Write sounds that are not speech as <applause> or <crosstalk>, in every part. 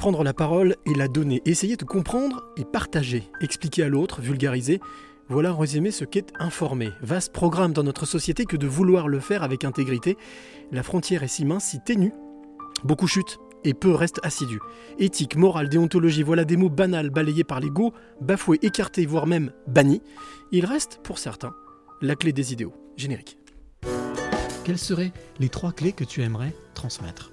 Prendre la parole et la donner, essayer de comprendre et partager, expliquer à l'autre, vulgariser, voilà en résumé ce qu'est informer. Vaste programme dans notre société que de vouloir le faire avec intégrité. La frontière est si mince, si ténue. Beaucoup chutent et peu restent assidus. Éthique, morale, déontologie, voilà des mots banals balayés par l'ego, bafoués, écartés, voire même bannis. Il reste, pour certains, la clé des idéaux. Générique. Quelles seraient les trois clés que tu aimerais transmettre?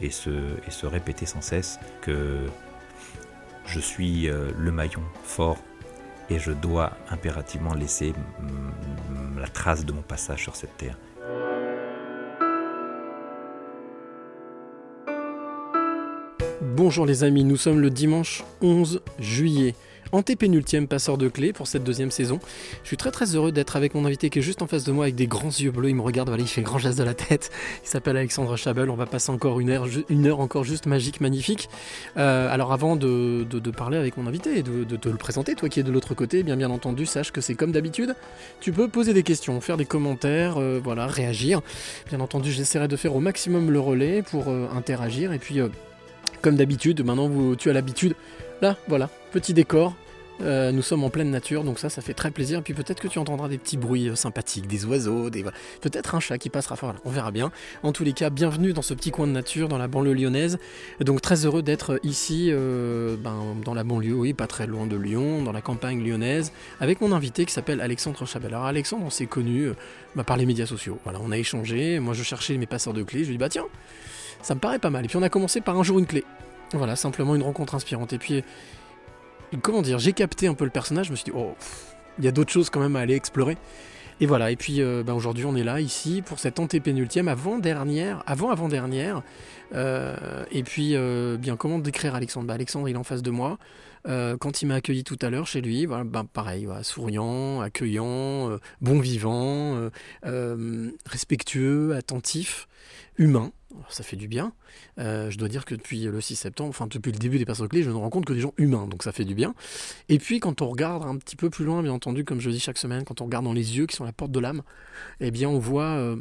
et se, répéter sans cesse que je suis euh, le maillon fort et je dois impérativement laisser la trace de mon passage sur cette terre. Bonjour les amis, nous sommes le dimanche 11 juillet. Antépénultième passeur de clés pour cette deuxième saison. Je suis très très heureux d'être avec mon invité qui est juste en face de moi avec des grands yeux bleus. Il me regarde, voilà, il fait grand geste de la tête. Il s'appelle Alexandre Chabel. On va passer encore une heure, une heure encore juste magique, magnifique. Euh, alors avant de, de- parler avec mon invité et de, te le présenter, toi qui es de l'autre côté, bien bien entendu, sache que c'est comme d'habitude. Tu peux poser des questions, faire des commentaires, euh, voilà, réagir. Bien entendu, j'essaierai de faire au maximum le relais pour euh, interagir. Et puis, comme d'habitude, maintenant vous, tu as l'habitude. Là, voilà, petit décor. Euh, nous sommes en pleine nature, donc ça, ça fait très plaisir. Et puis peut-être que tu entendras des petits bruits euh, sympathiques, des oiseaux, des peut-être un chat qui passera. Voilà, on verra bien. En tous les cas, bienvenue dans ce petit coin de nature, dans la banlieue lyonnaise. Donc très heureux d'être ici, euh, ben, dans la banlieue, oui, pas très loin de Lyon, dans la campagne lyonnaise, avec mon invité qui s'appelle Alexandre Chabel. Alors Alexandre, on s'est connu bah, par les médias sociaux. Voilà, on a échangé. Moi, je cherchais mes passeurs de clés. Je lui dit bah tiens, ça me paraît pas mal. Et puis on a commencé par un jour une clé. Voilà, simplement une rencontre inspirante. Et puis, comment dire, j'ai capté un peu le personnage. Je me suis dit, oh, il y a d'autres choses quand même à aller explorer. Et voilà, et puis euh, ben, aujourd'hui on est là, ici, pour cette antépénultième, avant-dernière, avant-avant-dernière. Euh, et puis, euh, bien, comment décrire Alexandre? Bah, Alexandre, il est en face de moi. Quand il m'a accueilli tout à l'heure chez lui, voilà, ben, pareil, souriant, accueillant, bon vivant, respectueux, attentif, humain. Ça fait du bien. Euh, je dois dire que depuis le 6 septembre, enfin depuis le début des personnes clés, je me rends compte que des gens humains, donc ça fait du bien. Et puis quand on regarde un petit peu plus loin, bien entendu, comme je dis chaque semaine, quand on regarde dans les yeux qui sont la porte de l'âme, eh bien on voit euh,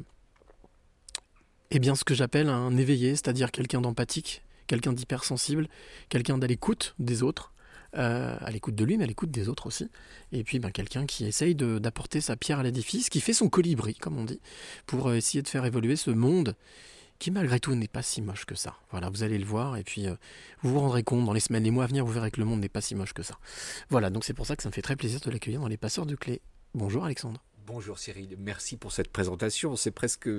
eh bien, ce que j'appelle un éveillé, c'est-à-dire quelqu'un d'empathique, quelqu'un d'hypersensible, quelqu'un d'à l'écoute des autres, euh, à l'écoute de lui, mais à l'écoute des autres aussi. Et puis ben, quelqu'un qui essaye d'apporter sa pierre à l'édifice, qui fait son colibri, comme on dit, pour essayer de faire évoluer ce monde qui malgré tout n'est pas si moche que ça. Voilà, vous allez le voir, et puis euh, vous vous rendrez compte dans les semaines, les mois à venir, vous verrez que le monde n'est pas si moche que ça. Voilà, donc c'est pour ça que ça me fait très plaisir de l'accueillir dans les passeurs de clés. Bonjour Alexandre. Bonjour Cyril, merci pour cette présentation. C'est presque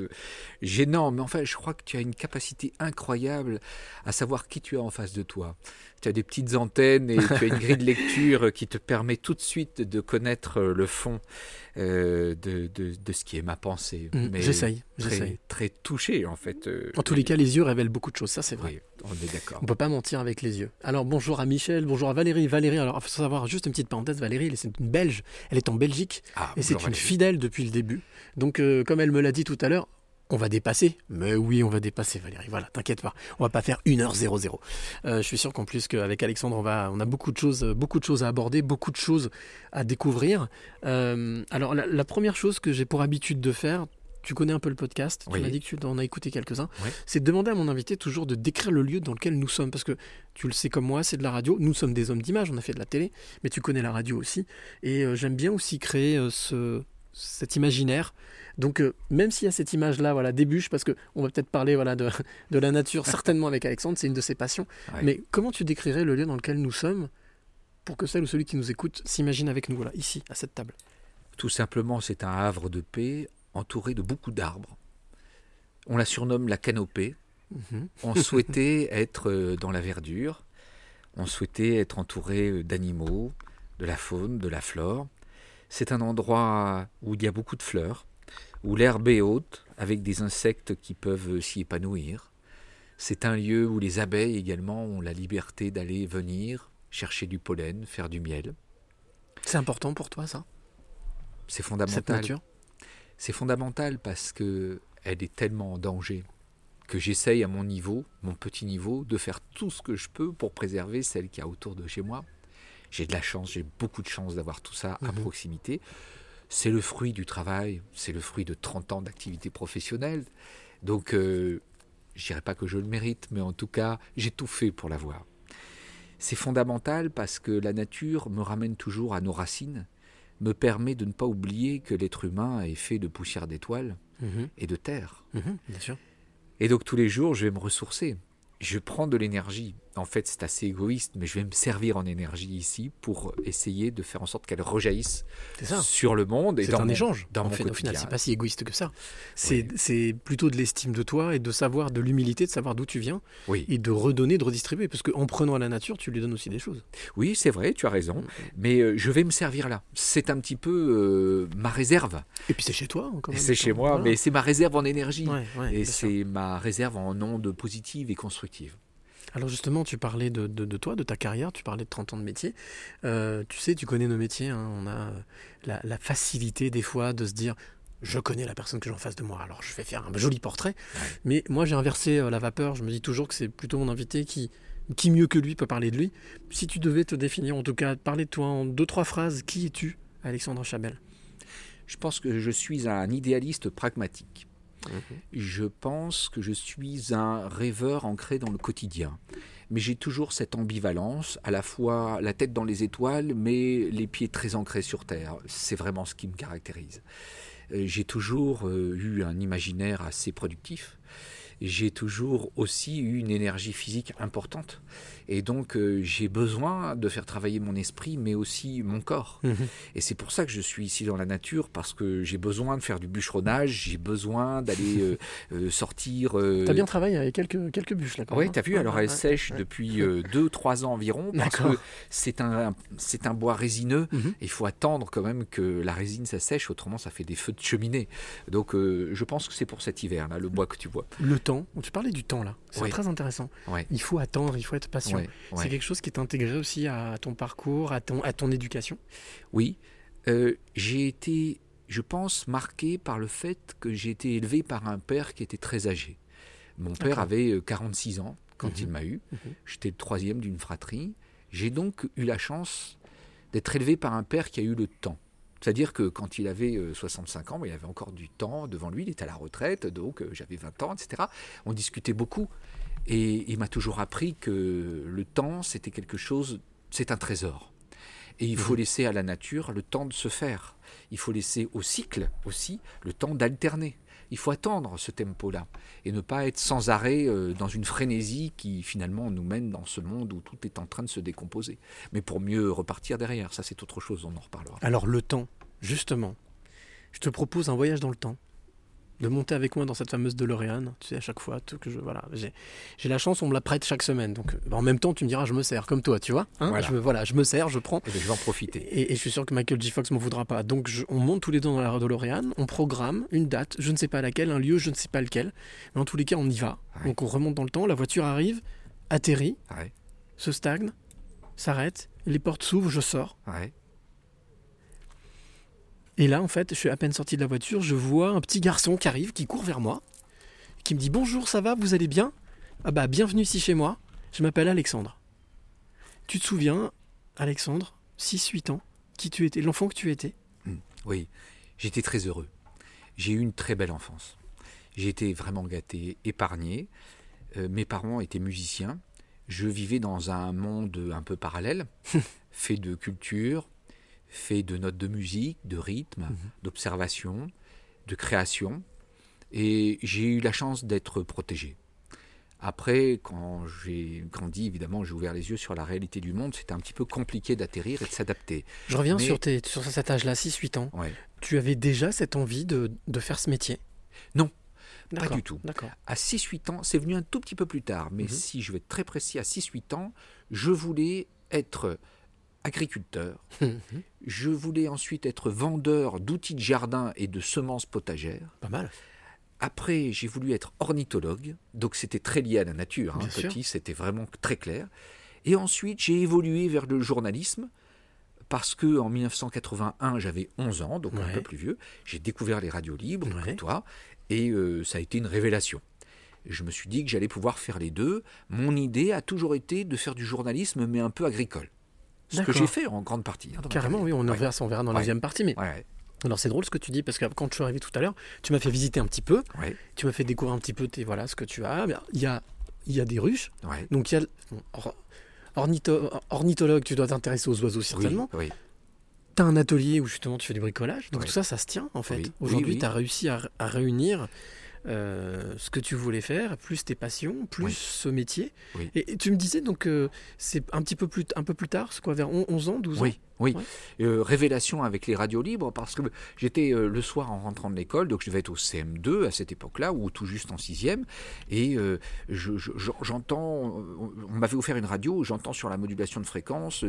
gênant, mais enfin, je crois que tu as une capacité incroyable à savoir qui tu as en face de toi. Tu as des petites antennes et tu as une grille de <laughs> lecture qui te permet tout de suite de connaître le fond euh, de, de, de ce qui est ma pensée. Mm, Mais j'essaye, très- j'essaye. Très touché, en fait. euh, En tous les cas, les yeux révèlent beaucoup de choses, ça c'est vrai. oui, on est d'accord. On peut pas mentir avec les yeux. Alors bonjour à Michel, bonjour à Valérie. Valérie, alors il faut savoir juste une petite parenthèse, Valérie, elle, c'est une Belge, elle est en Belgique Ah, et c'est une fidèle depuis le début. Donc euh, comme elle me l'a dit tout à l'heure, on va dépasser. Mais oui, on va dépasser Valérie. Voilà, t'inquiète pas. On va pas faire 1h00. Euh, je suis sûr qu'en plus qu'avec Alexandre, on va, on a beaucoup de choses, beaucoup de choses à aborder, beaucoup de choses à découvrir. Euh, alors la, la première chose que j'ai pour habitude de faire, tu connais un peu le podcast, tu m'as dit que tu en as écouté quelques-uns, Oui. c'est de demander à mon invité toujours de décrire le lieu dans lequel nous sommes. Parce que tu le sais comme moi, c'est de la radio. Nous sommes des hommes d'image, on a fait de la télé, mais tu connais la radio aussi. Et euh, j'aime bien aussi créer euh, ce, cet imaginaire. Donc euh, même s'il y a cette image-là, voilà, débûche, parce que on va peut-être parler voilà, de, <laughs> de la nature, <laughs> certainement avec Alexandre, c'est une de ses passions. Ouais. Mais comment tu décrirais le lieu dans lequel nous sommes pour que celle ou celui qui nous écoute s'imagine avec nous, voilà, ici, à cette table? Tout simplement, c'est un havre de paix entouré de beaucoup d'arbres. On la surnomme la canopée. Mhm. On <laughs> souhaitait être euh, dans la verdure, on souhaitait être entouré euh, d'animaux, de la faune, de la flore. C'est un endroit où il y a beaucoup de fleurs, où l'herbe est haute, avec des insectes qui peuvent s'y épanouir. C'est un lieu où les abeilles également ont la liberté d'aller venir, chercher du pollen, faire du miel. C'est important pour toi, ça? C'est Cette fondamental. nature? C'est fondamental parce que elle est tellement en danger que j'essaye à mon niveau, mon petit niveau, de faire tout ce que je peux pour préserver celle qui a autour de chez moi. J'ai de la chance, j'ai beaucoup de chance d'avoir tout ça à Mhm. proximité. C'est le fruit du travail, c'est le fruit de 30 ans d'activité professionnelle. Donc, euh, je dirais pas que je le mérite, mais en tout cas, j'ai tout fait pour l'avoir. C'est fondamental parce que la nature me ramène toujours à nos racines, me permet de ne pas oublier que l'être humain est fait de poussière d'étoiles Mhm, et de terre. mhm, Bien sûr. Et donc tous les jours, je vais me ressourcer. Je prends de l'énergie. En fait, c'est assez égoïste, mais je vais me servir en énergie ici pour essayer de faire en sorte qu'elle rejaillisse ça. sur le monde et C'est dans un mon- échange. dans en mon fait, au final, c'est pas si égoïste que ça. C'est Oui. plutôt de l'estime de toi et de savoir, de l'humilité, de savoir d'où tu viens Oui, et de redonner, de redistribuer. Parce qu'en prenant à la nature, tu lui donnes aussi des choses. oui, c'est vrai, tu as raison. Mais euh, je vais me servir là. C'est un petit peu euh, ma réserve. Et puis c'est chez toi. quand même. C'est chez moi, Voilà. mais c'est ma réserve en énergie. Ouais, ouais, et c'est ma réserve en ondes positives et constructives. Alors justement, tu parlais de, de- de toi, de ta carrière, tu parlais de 30 ans de métier. Euh, tu sais, tu connais nos métiers, hein, on a euh, la, la facilité des fois de se dire, je connais la personne que j'ai en face de moi, alors je vais faire un joli portrait. Mais moi j'ai inversé euh, la vapeur, je me dis toujours que c'est plutôt mon invité qui, qui mieux que lui peut parler de lui. Si tu devais te définir, en tout cas parler de toi en deux, trois phrases, qui es-tu, Alexandre Chabel? Je pense que je suis un idéaliste pragmatique. Mhm. Je pense que je suis un rêveur ancré dans le quotidien. Mais j'ai toujours cette ambivalence, à la fois la tête dans les étoiles, mais les pieds très ancrés sur terre. C'est vraiment ce qui me caractérise. Euh, J'ai toujours euh, eu un imaginaire assez productif. J'ai toujours aussi eu une énergie physique importante. Et donc, euh, j'ai besoin de faire travailler mon esprit, mais aussi mon corps. Et c'est pour ça que je suis ici dans la nature, parce que j'ai besoin de faire du bûcheronnage, j'ai besoin d'aller euh, <laughs> euh, sortir. euh, T'as bien travaillé avec quelques, quelques bûches là oui, même, tu as hein vu, Ouais, alors ouais, elle ouais, sèche depuis 2-3 ans environ, parce que c'est un, c'est un bois résineux. Mhm. Il faut attendre quand même que la résine ça sèche, autrement ça fait des feux de cheminée. Donc euh, je pense que c'est pour cet hiver, là, le bois que tu vois. Le temps, tu parlais du temps là, c'est très intéressant. Il faut attendre, il faut être patient. Ouais, ouais. C'est quelque chose qui est intégré aussi à ton parcours, à ton, à ton éducation? Oui, euh, j'ai été, je pense, marqué par le fait que j'ai été élevé par un père qui était très âgé. Mon père avait euh, 46 ans quand Mhm. il m'a eu. Mhm. J'étais le troisième d'une fratrie. J'ai donc eu la chance d'être élevé par un père qui a eu le temps. C'est-à-dire que quand il avait euh, 65 ans, il avait encore du temps devant lui, il était à la retraite, donc euh, j'avais 20 ans, etc. On discutait beaucoup. Et il m'a toujours appris que le temps, c'était quelque chose, c'est un trésor. Et il faut laisser à la nature le temps de se faire. Il faut laisser au cycle aussi le temps d'alterner. Il faut attendre ce tempo-là et ne pas être sans arrêt euh, dans une frénésie qui finalement nous mène dans ce monde où tout est en train de se décomposer. Mais pour mieux repartir derrière, ça c'est autre chose, on en reparlera. Alors le temps, justement, je te propose un voyage dans le temps. De monter avec moi dans cette fameuse DeLorean, tu sais, à chaque fois tout que je. Voilà, j'ai j'ai la chance, on me la prête chaque semaine. Donc euh, en même temps, tu me diras, je me sers, comme toi, tu vois. hein Voilà. je, me, voilà, je me sers, je prends. Et je vais en profiter. Et, et je suis sûr que Michael J. Fox m'en voudra pas. Donc je- on monte tous les deux dans la DeLorean, on programme une date, je ne sais pas laquelle, un lieu, je ne sais pas lequel. Mais en tous les cas, on y va. Ouais. Donc on remonte dans le temps, la voiture arrive, atterrit, Ouais, se stagne, s'arrête, les portes s'ouvrent, je sors. ouais. Et là, en fait, je suis à peine sorti de la voiture, je vois un petit garçon qui arrive, qui court vers moi, qui me dit Bonjour, ça va, vous allez bien? Ah bah, bienvenue ici chez moi, je m'appelle Alexandre. Tu te souviens, Alexandre, 6-8 ans, qui tu étais, l'enfant que tu étais? Oui, j'étais très heureux. J'ai eu une très belle enfance. J'ai été vraiment gâté, épargné. Euh, mes parents étaient musiciens. Je vivais dans un monde un peu parallèle, <laughs> fait de culture, fait de notes de musique, de rythme, d'observation, de création. Et j'ai eu la chance d'être protégé. Après, quand j'ai grandi, évidemment, j'ai ouvert les yeux sur la réalité du monde. C'était un petit peu compliqué d'atterrir et de s'adapter. Je reviens Mais- sur, tes, sur cet âge-là, 6-8 ans. Ouais. Tu avais déjà cette envie de, de faire ce métier? Non, D'accord, du tout. À 6-8 ans, c'est venu un tout petit peu plus tard, mais Mhm. si je vais être très précis, à 6-8 ans, je voulais être agriculteur. <laughs> Je voulais ensuite être vendeur d'outils de jardin et de semences potagères. Pas mal. Après, j'ai voulu être ornithologue, donc c'était très lié à la nature. hein. Petit, c'était vraiment très clair. Et ensuite, j'ai évolué vers le journalisme parce que en 1981, j'avais 11 ans, donc un peu plus vieux. J'ai découvert les radios libres, Ouais. comme toi, et euh, ça a été une révélation. Je me suis dit que j'allais pouvoir faire les deux. Mon idée a toujours été de faire du journalisme, mais un peu agricole. Ce que j'ai fait en grande partie. hein, Carrément, oui, on Ouais. verra, ça, on verra dans la Ouais. deuxième partie. Mais Ouais, alors c'est drôle ce que tu dis parce que quand je suis arrivé tout à l'heure, tu m'as fait visiter un petit peu, tu m'as fait découvrir un petit peu tes, voilà, ce que tu as. Il y a, il y a des ruches, donc il y a bon, or- ornitho- ornithologue, tu dois t'intéresser aux oiseaux certainement. Oui, oui. Tu as un atelier où justement tu fais du bricolage, donc tout ça, ça se tient en fait. Aujourd'hui, tu as réussi à, à réunir euh, ce que tu voulais faire, plus tes passions, plus Oui. ce métier. Oui. Et, et tu me disais donc euh, c'est un petit peu plus, un peu plus tard, c'est quoi, vers on- 11 ans, 12 ans? Oui, oui. Ouais. Euh, révélation avec les radios libres parce que j'étais euh, le soir en rentrant de l'école, donc je devais être au CM2 à cette époque-là ou tout juste en sixième, et euh, je- je- je- j'entends, on m'avait offert une radio, j'entends sur la modulation de fréquence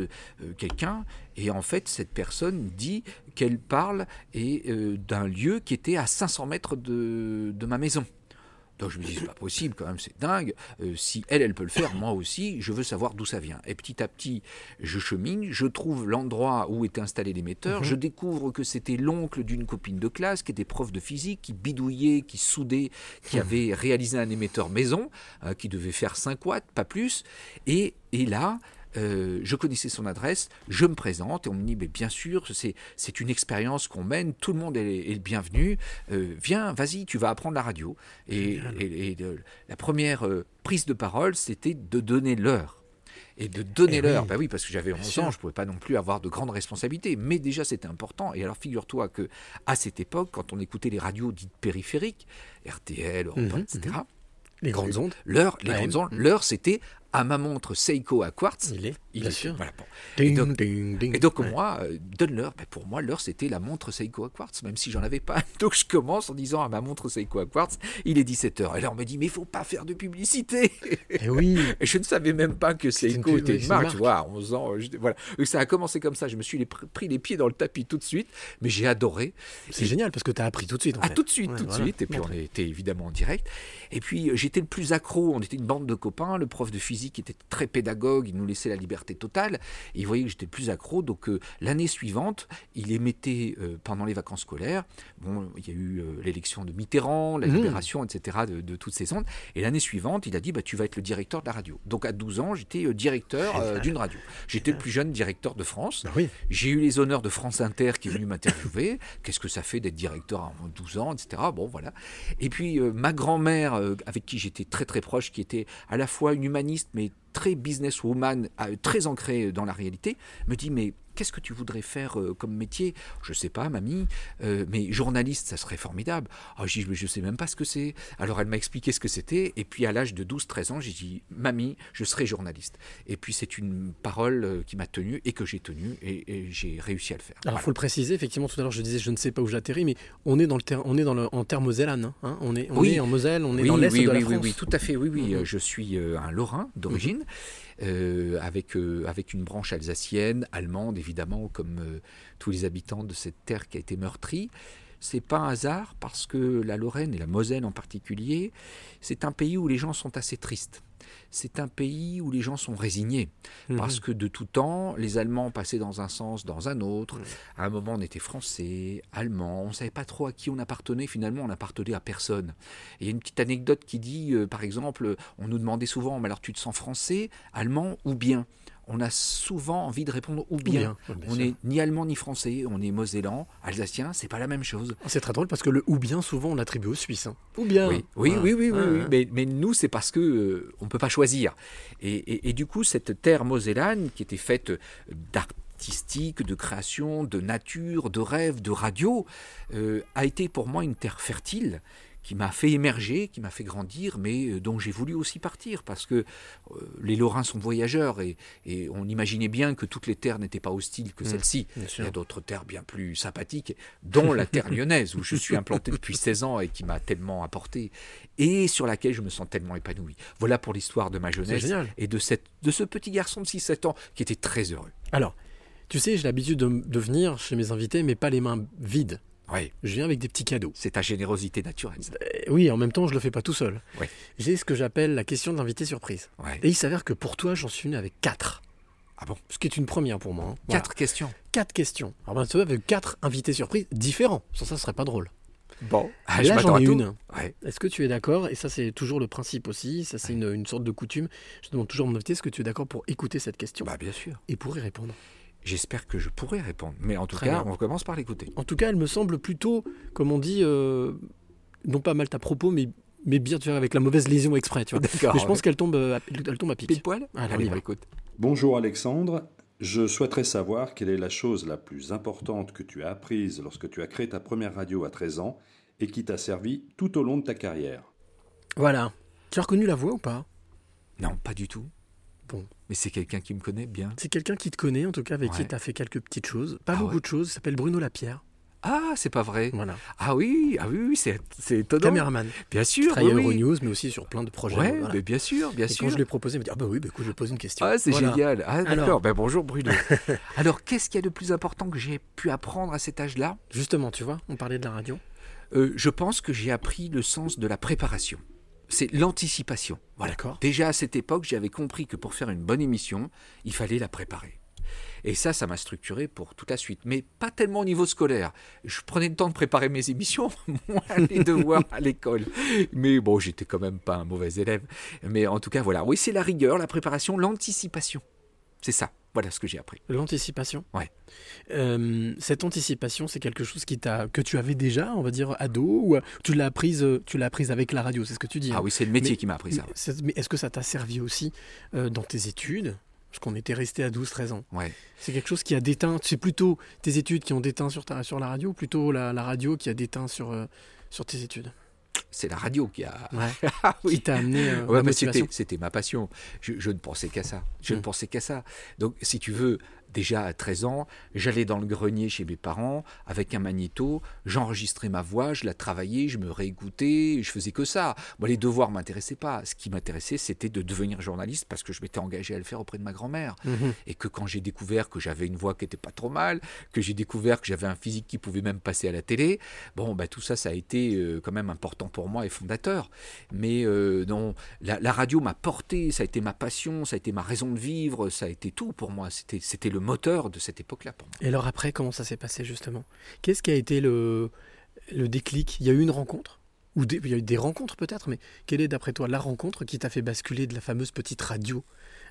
quelqu'un, et en fait cette personne dit qu'elle parle et d'un lieu qui était à 500 mètres de, de ma maison. Donc je me dis, c'est pas possible quand même, c'est dingue. Euh, si elle, elle peut le faire, moi aussi, je veux savoir d'où ça vient. Et petit à petit, je chemine, je trouve l'endroit où étaient installés l'émetteur, Mhm. je découvre que c'était l'oncle d'une copine de classe qui était prof de physique, qui bidouillait, qui soudait, qui avait réalisé un émetteur maison, euh, qui devait faire 5 watts, pas plus. Et, et là, euh, je connaissais son adresse, je me présente et on me dit mais bien sûr c'est une expérience qu'on mène, tout le monde est, est le bienvenu. Euh, viens, vas-y, tu vas apprendre la radio. Et, et- et de- la première euh, prise de parole, c'était de donner l'heure. Et de donner Eh l'heure, oui. bah oui, parce que j'avais Bien 11 sûr. ans, je ne pouvais pas non plus avoir de grandes responsabilités, mais déjà c'était important. Et alors figure-toi que à cette époque, quand on écoutait les radios dites périphériques, RTL, Europe 1, Mhm, etc., Les grandes ondes, l'heure, les Ouais. grandes ondes, Mhm. l'heure c'était à ma montre Seiko à quartz. il est, Il bien est- sûr. voilà, bon. Ding, donc- ding, ding. Et donc moi, euh, donne l'heure. Ben, pour moi, l'heure c'était la montre Seiko à quartz, même si j'en avais pas. <laughs> Donc je commence en disant à ma montre Seiko à quartz, il est 17h. Et là on me dit, mais il faut pas faire de publicité. Eh oui, Et <laughs> je ne savais même pas que Seiko une- était une marque, tu vois, à 11 ans. euh, voilà. Et ça a commencé comme ça. Je me suis les- pris les pieds dans le tapis tout de suite, mais j'ai adoré. c'est Et- génial parce que tu as appris tout de suite. En ah, fait. tout de suite, Ouais, tout de voilà. suite. Et puis on était évidemment en direct. Et puis euh, j'étais le plus accro. On était une bande de copains. Le prof de physique était très pédagogue. Il nous laissait la liberté totale. Et il voyait que j'étais plus accro. Donc euh, l'année suivante, il émettait euh, pendant les vacances scolaires. Bon, il y a eu euh, l'élection de Mitterrand, la Mhm. libération, etc. de, de toutes ces ondes. Et l'année suivante, il a dit bah, Tu vas être le directeur de la radio. Donc à 12 ans, j'étais directeur d'une radio. J'étais le plus jeune directeur de France. Bah oui. J'ai eu les honneurs de France Inter qui est venu m'interviewer. <laughs> Qu'est-ce que ça fait d'être directeur à 12 ans, etc. Bon, voilà. Et puis, ma grand-mère, avec qui j'étais très très proche, qui était à la fois une humaniste, mais très businesswoman, euh, très ancrée dans la réalité, me dit Mais qu'est-ce que tu voudrais faire euh, comme métier? Je sais pas, mamie, euh, mais journaliste, ça serait formidable. Ah, j'ai dit, je sais même pas ce que c'est. Alors, elle m'a expliqué ce que c'était. Et puis, à l'âge de 12-13 ans, j'ai dit Mamie, je serai journaliste. Et puis, c'est une parole euh, qui m'a tenu et que j'ai tenue et, et j'ai réussi à le faire. Alors, Voilà. faut le préciser, effectivement, tout à l'heure, je disais, je ne sais pas où j'atterris, mais on est dans le ter- on est dans le, en terre mosellane. hein. On, est, on Oui. est en Moselle, on est oui, dans l'est oui, de la France. oui, oui, tout à fait. Oui, oui. Mhm. euh, Je suis un Lorrain d'origine, euh, avec, euh, avec une branche alsacienne, allemande, évidemment, comme euh, tous les habitants de cette terre qui a été meurtrie. C'est pas un hasard parce que la Lorraine et la Moselle en particulier, c'est un pays où les gens sont assez tristes. C'est un pays où les gens sont résignés. Mhm. Parce que de tout temps, les Allemands passaient dans un sens, dans un autre. Mhm. À un moment, on était français, allemand, on ne savait pas trop à qui on appartenait. Finalement, on n'appartenait à personne. Et il y a une petite anecdote qui dit, euh, par exemple, on nous demandait souvent, mais alors tu te sens français, allemand ou bien? On a souvent envie de répondre ou bien. On n'est ni allemand ni français, on est mosellan, alsacien, c'est pas la même chose. C'est très drôle parce que le ou bien, souvent, on l'attribue aux Suisses. hein. Ou bien. Oui, oui, Voilà. oui, oui, oui, ouais. Mais, mais nous, c'est parce que euh, on peut pas choisir. Et, et- et du coup, cette terre mosellane qui était faite d'artistique, de création, de nature, de rêve, de radio, euh, a été pour moi une terre fertile qui m'a fait émerger, qui m'a fait grandir, mais euh, dont j'ai voulu aussi partir, parce que euh, les Lorrains sont voyageurs, et, et on imaginait bien que toutes les terres n'étaient pas hostiles que Mm, celle-ci. Il y a d'autres terres bien plus sympathiques, dont la terre <laughs> lyonnaise, où je suis implanté depuis 16 ans et qui m'a tellement apporté, et sur laquelle je me sens tellement épanoui. Voilà pour l'histoire de ma jeunesse et de, cette, de ce petit garçon de 6-7 ans qui était très heureux. Alors, tu sais, j'ai l'habitude de, de venir chez mes invités, mais pas les mains vides. Oui, Je viens avec des petits cadeaux. c'est ta générosité naturelle. Euh, Oui, en même temps, je le fais pas tout seul. Ouais. J'ai ce que j'appelle la question de l'invité surprise. Ouais. Et il s'avère que pour toi, j'en suis venu avec quatre. Ah bon? Ce qui est une première pour moi. hein. Voilà. Quatre questions. Quatre questions. Alors, ben, tu avec quatre invités surprises différents. Sans ça, ce serait pas drôle. Bon. Ah, Là, m'attends j'en à ai une. Ouais. Est-ce que tu es d'accord? Et ça, c'est toujours le principe aussi. Ça, c'est une, une sorte de coutume. Je demande toujours à mon invité est-ce que tu es d'accord pour écouter cette question? Bah bien sûr. et pour y répondre J'espère que je pourrai répondre. Mais en tout Très cas, bien. on commence par l'écouter. En tout cas, elle me semble plutôt, comme on dit, euh, non pas mal à propos, mais, mais bien tu vois, avec la mauvaise lésion exprès. Tu vois. D'accord. Mais je pense qu'elle tombe, à- elle tombe à pic. Pile poil Allez, on bah. Bonjour Alexandre, je souhaiterais savoir quelle est la chose la plus importante que tu as apprise lorsque tu as créé ta première radio à 13 ans et qui t'a servi tout au long de ta carrière. Voilà. Tu as reconnu la voix ou pas? Non, pas du tout. Bon. Mais c'est quelqu'un qui me connaît bien. C'est quelqu'un qui te connaît, en tout cas, avec qui tu as fait quelques petites choses. Pas Ah beaucoup ouais de choses. Il s'appelle Bruno Lapierre. Ah, c'est pas vrai. Voilà. Ah oui, ah oui, c'est c'est étonnant. Caméraman. Bien sûr. travaille à oui, oui. Euronews, mais aussi sur plein de projets. Ouais, voilà. mais bien sûr, bien Et sûr. quand je lui ai proposé, il m'a dit Ah bah oui, bah écoute, je poser une question. Ah, c'est Voilà. génial. Ah, Alors. d'accord. Ben, bonjour Bruno. <laughs> Alors, qu'est-ce qu'il y a de plus important que j'ai pu apprendre à cet âge-là? Justement, tu vois, on parlait de la radio. Euh, Je pense que j'ai appris le sens de la préparation. C'est l'anticipation. Voilà. Déjà à cette époque, j'avais compris que pour faire une bonne émission, il fallait la préparer. Et ça, ça m'a structuré pour toute la suite. Mais pas tellement au niveau scolaire. Je prenais le temps de préparer mes émissions, <laughs> moins les devoirs à l'école. Mais bon, j'étais quand même pas un mauvais élève. Mais en tout cas, voilà. Oui, c'est la rigueur, la préparation, l'anticipation. C'est ça. Voilà ce que j'ai appris. L'anticipation. Ouais. Euh, cette anticipation, c'est quelque chose qui t'a, que tu avais déjà, on va dire, ado, ou euh, tu l'as apprise, euh, tu l'as apprise avec la radio, c'est ce que tu dis. Ah hein. oui, c'est le métier Mais- qui m'a appris ça. Mais, c'est- mais est-ce que ça t'a servi aussi euh, dans tes études? Parce qu'on était resté à 12-13 ans. Ouais. C'est quelque chose qui a déteint, c'est plutôt tes études qui ont déteint sur, ta, sur la radio, ou plutôt la, la radio qui a déteint sur, euh, sur tes études? C'est la radio qui a. Ouais. <laughs> Ah Qui t'a amené euh, Ouais, c'était, ma passion. Je, je ne pensais qu'à ça. Je ne Mm. pensais qu'à ça. Donc, si tu veux, déjà à 13 ans, j'allais dans le grenier chez mes parents avec un magnéto, j'enregistrais ma voix, je la travaillais, je me réécoutais, je faisais que ça. Moi, les devoirs m'intéressaient pas. Ce qui m'intéressait, c'était de devenir journaliste parce que je m'étais engagé à le faire auprès de ma grand-mère. Mhm. Et que quand j'ai découvert que j'avais une voix qui était pas trop mal, que j'ai découvert que j'avais un physique qui pouvait même passer à la télé, bon, bah, tout ça, ça a été euh, quand même important pour moi et fondateur. Mais euh, non, la, la radio m'a porté, ça a été ma passion, ça a été ma raison de vivre, ça a été tout pour moi. C'était, c'était le moteur de cette époque-là pour moi. Et alors après, comment ça s'est passé justement? Qu'est-ce qui a été le, le déclic? Il y a eu une rencontre? Ou des- il y a eu des rencontres peut-être, mais quelle est d'après toi la rencontre qui t'a fait basculer de la fameuse petite radio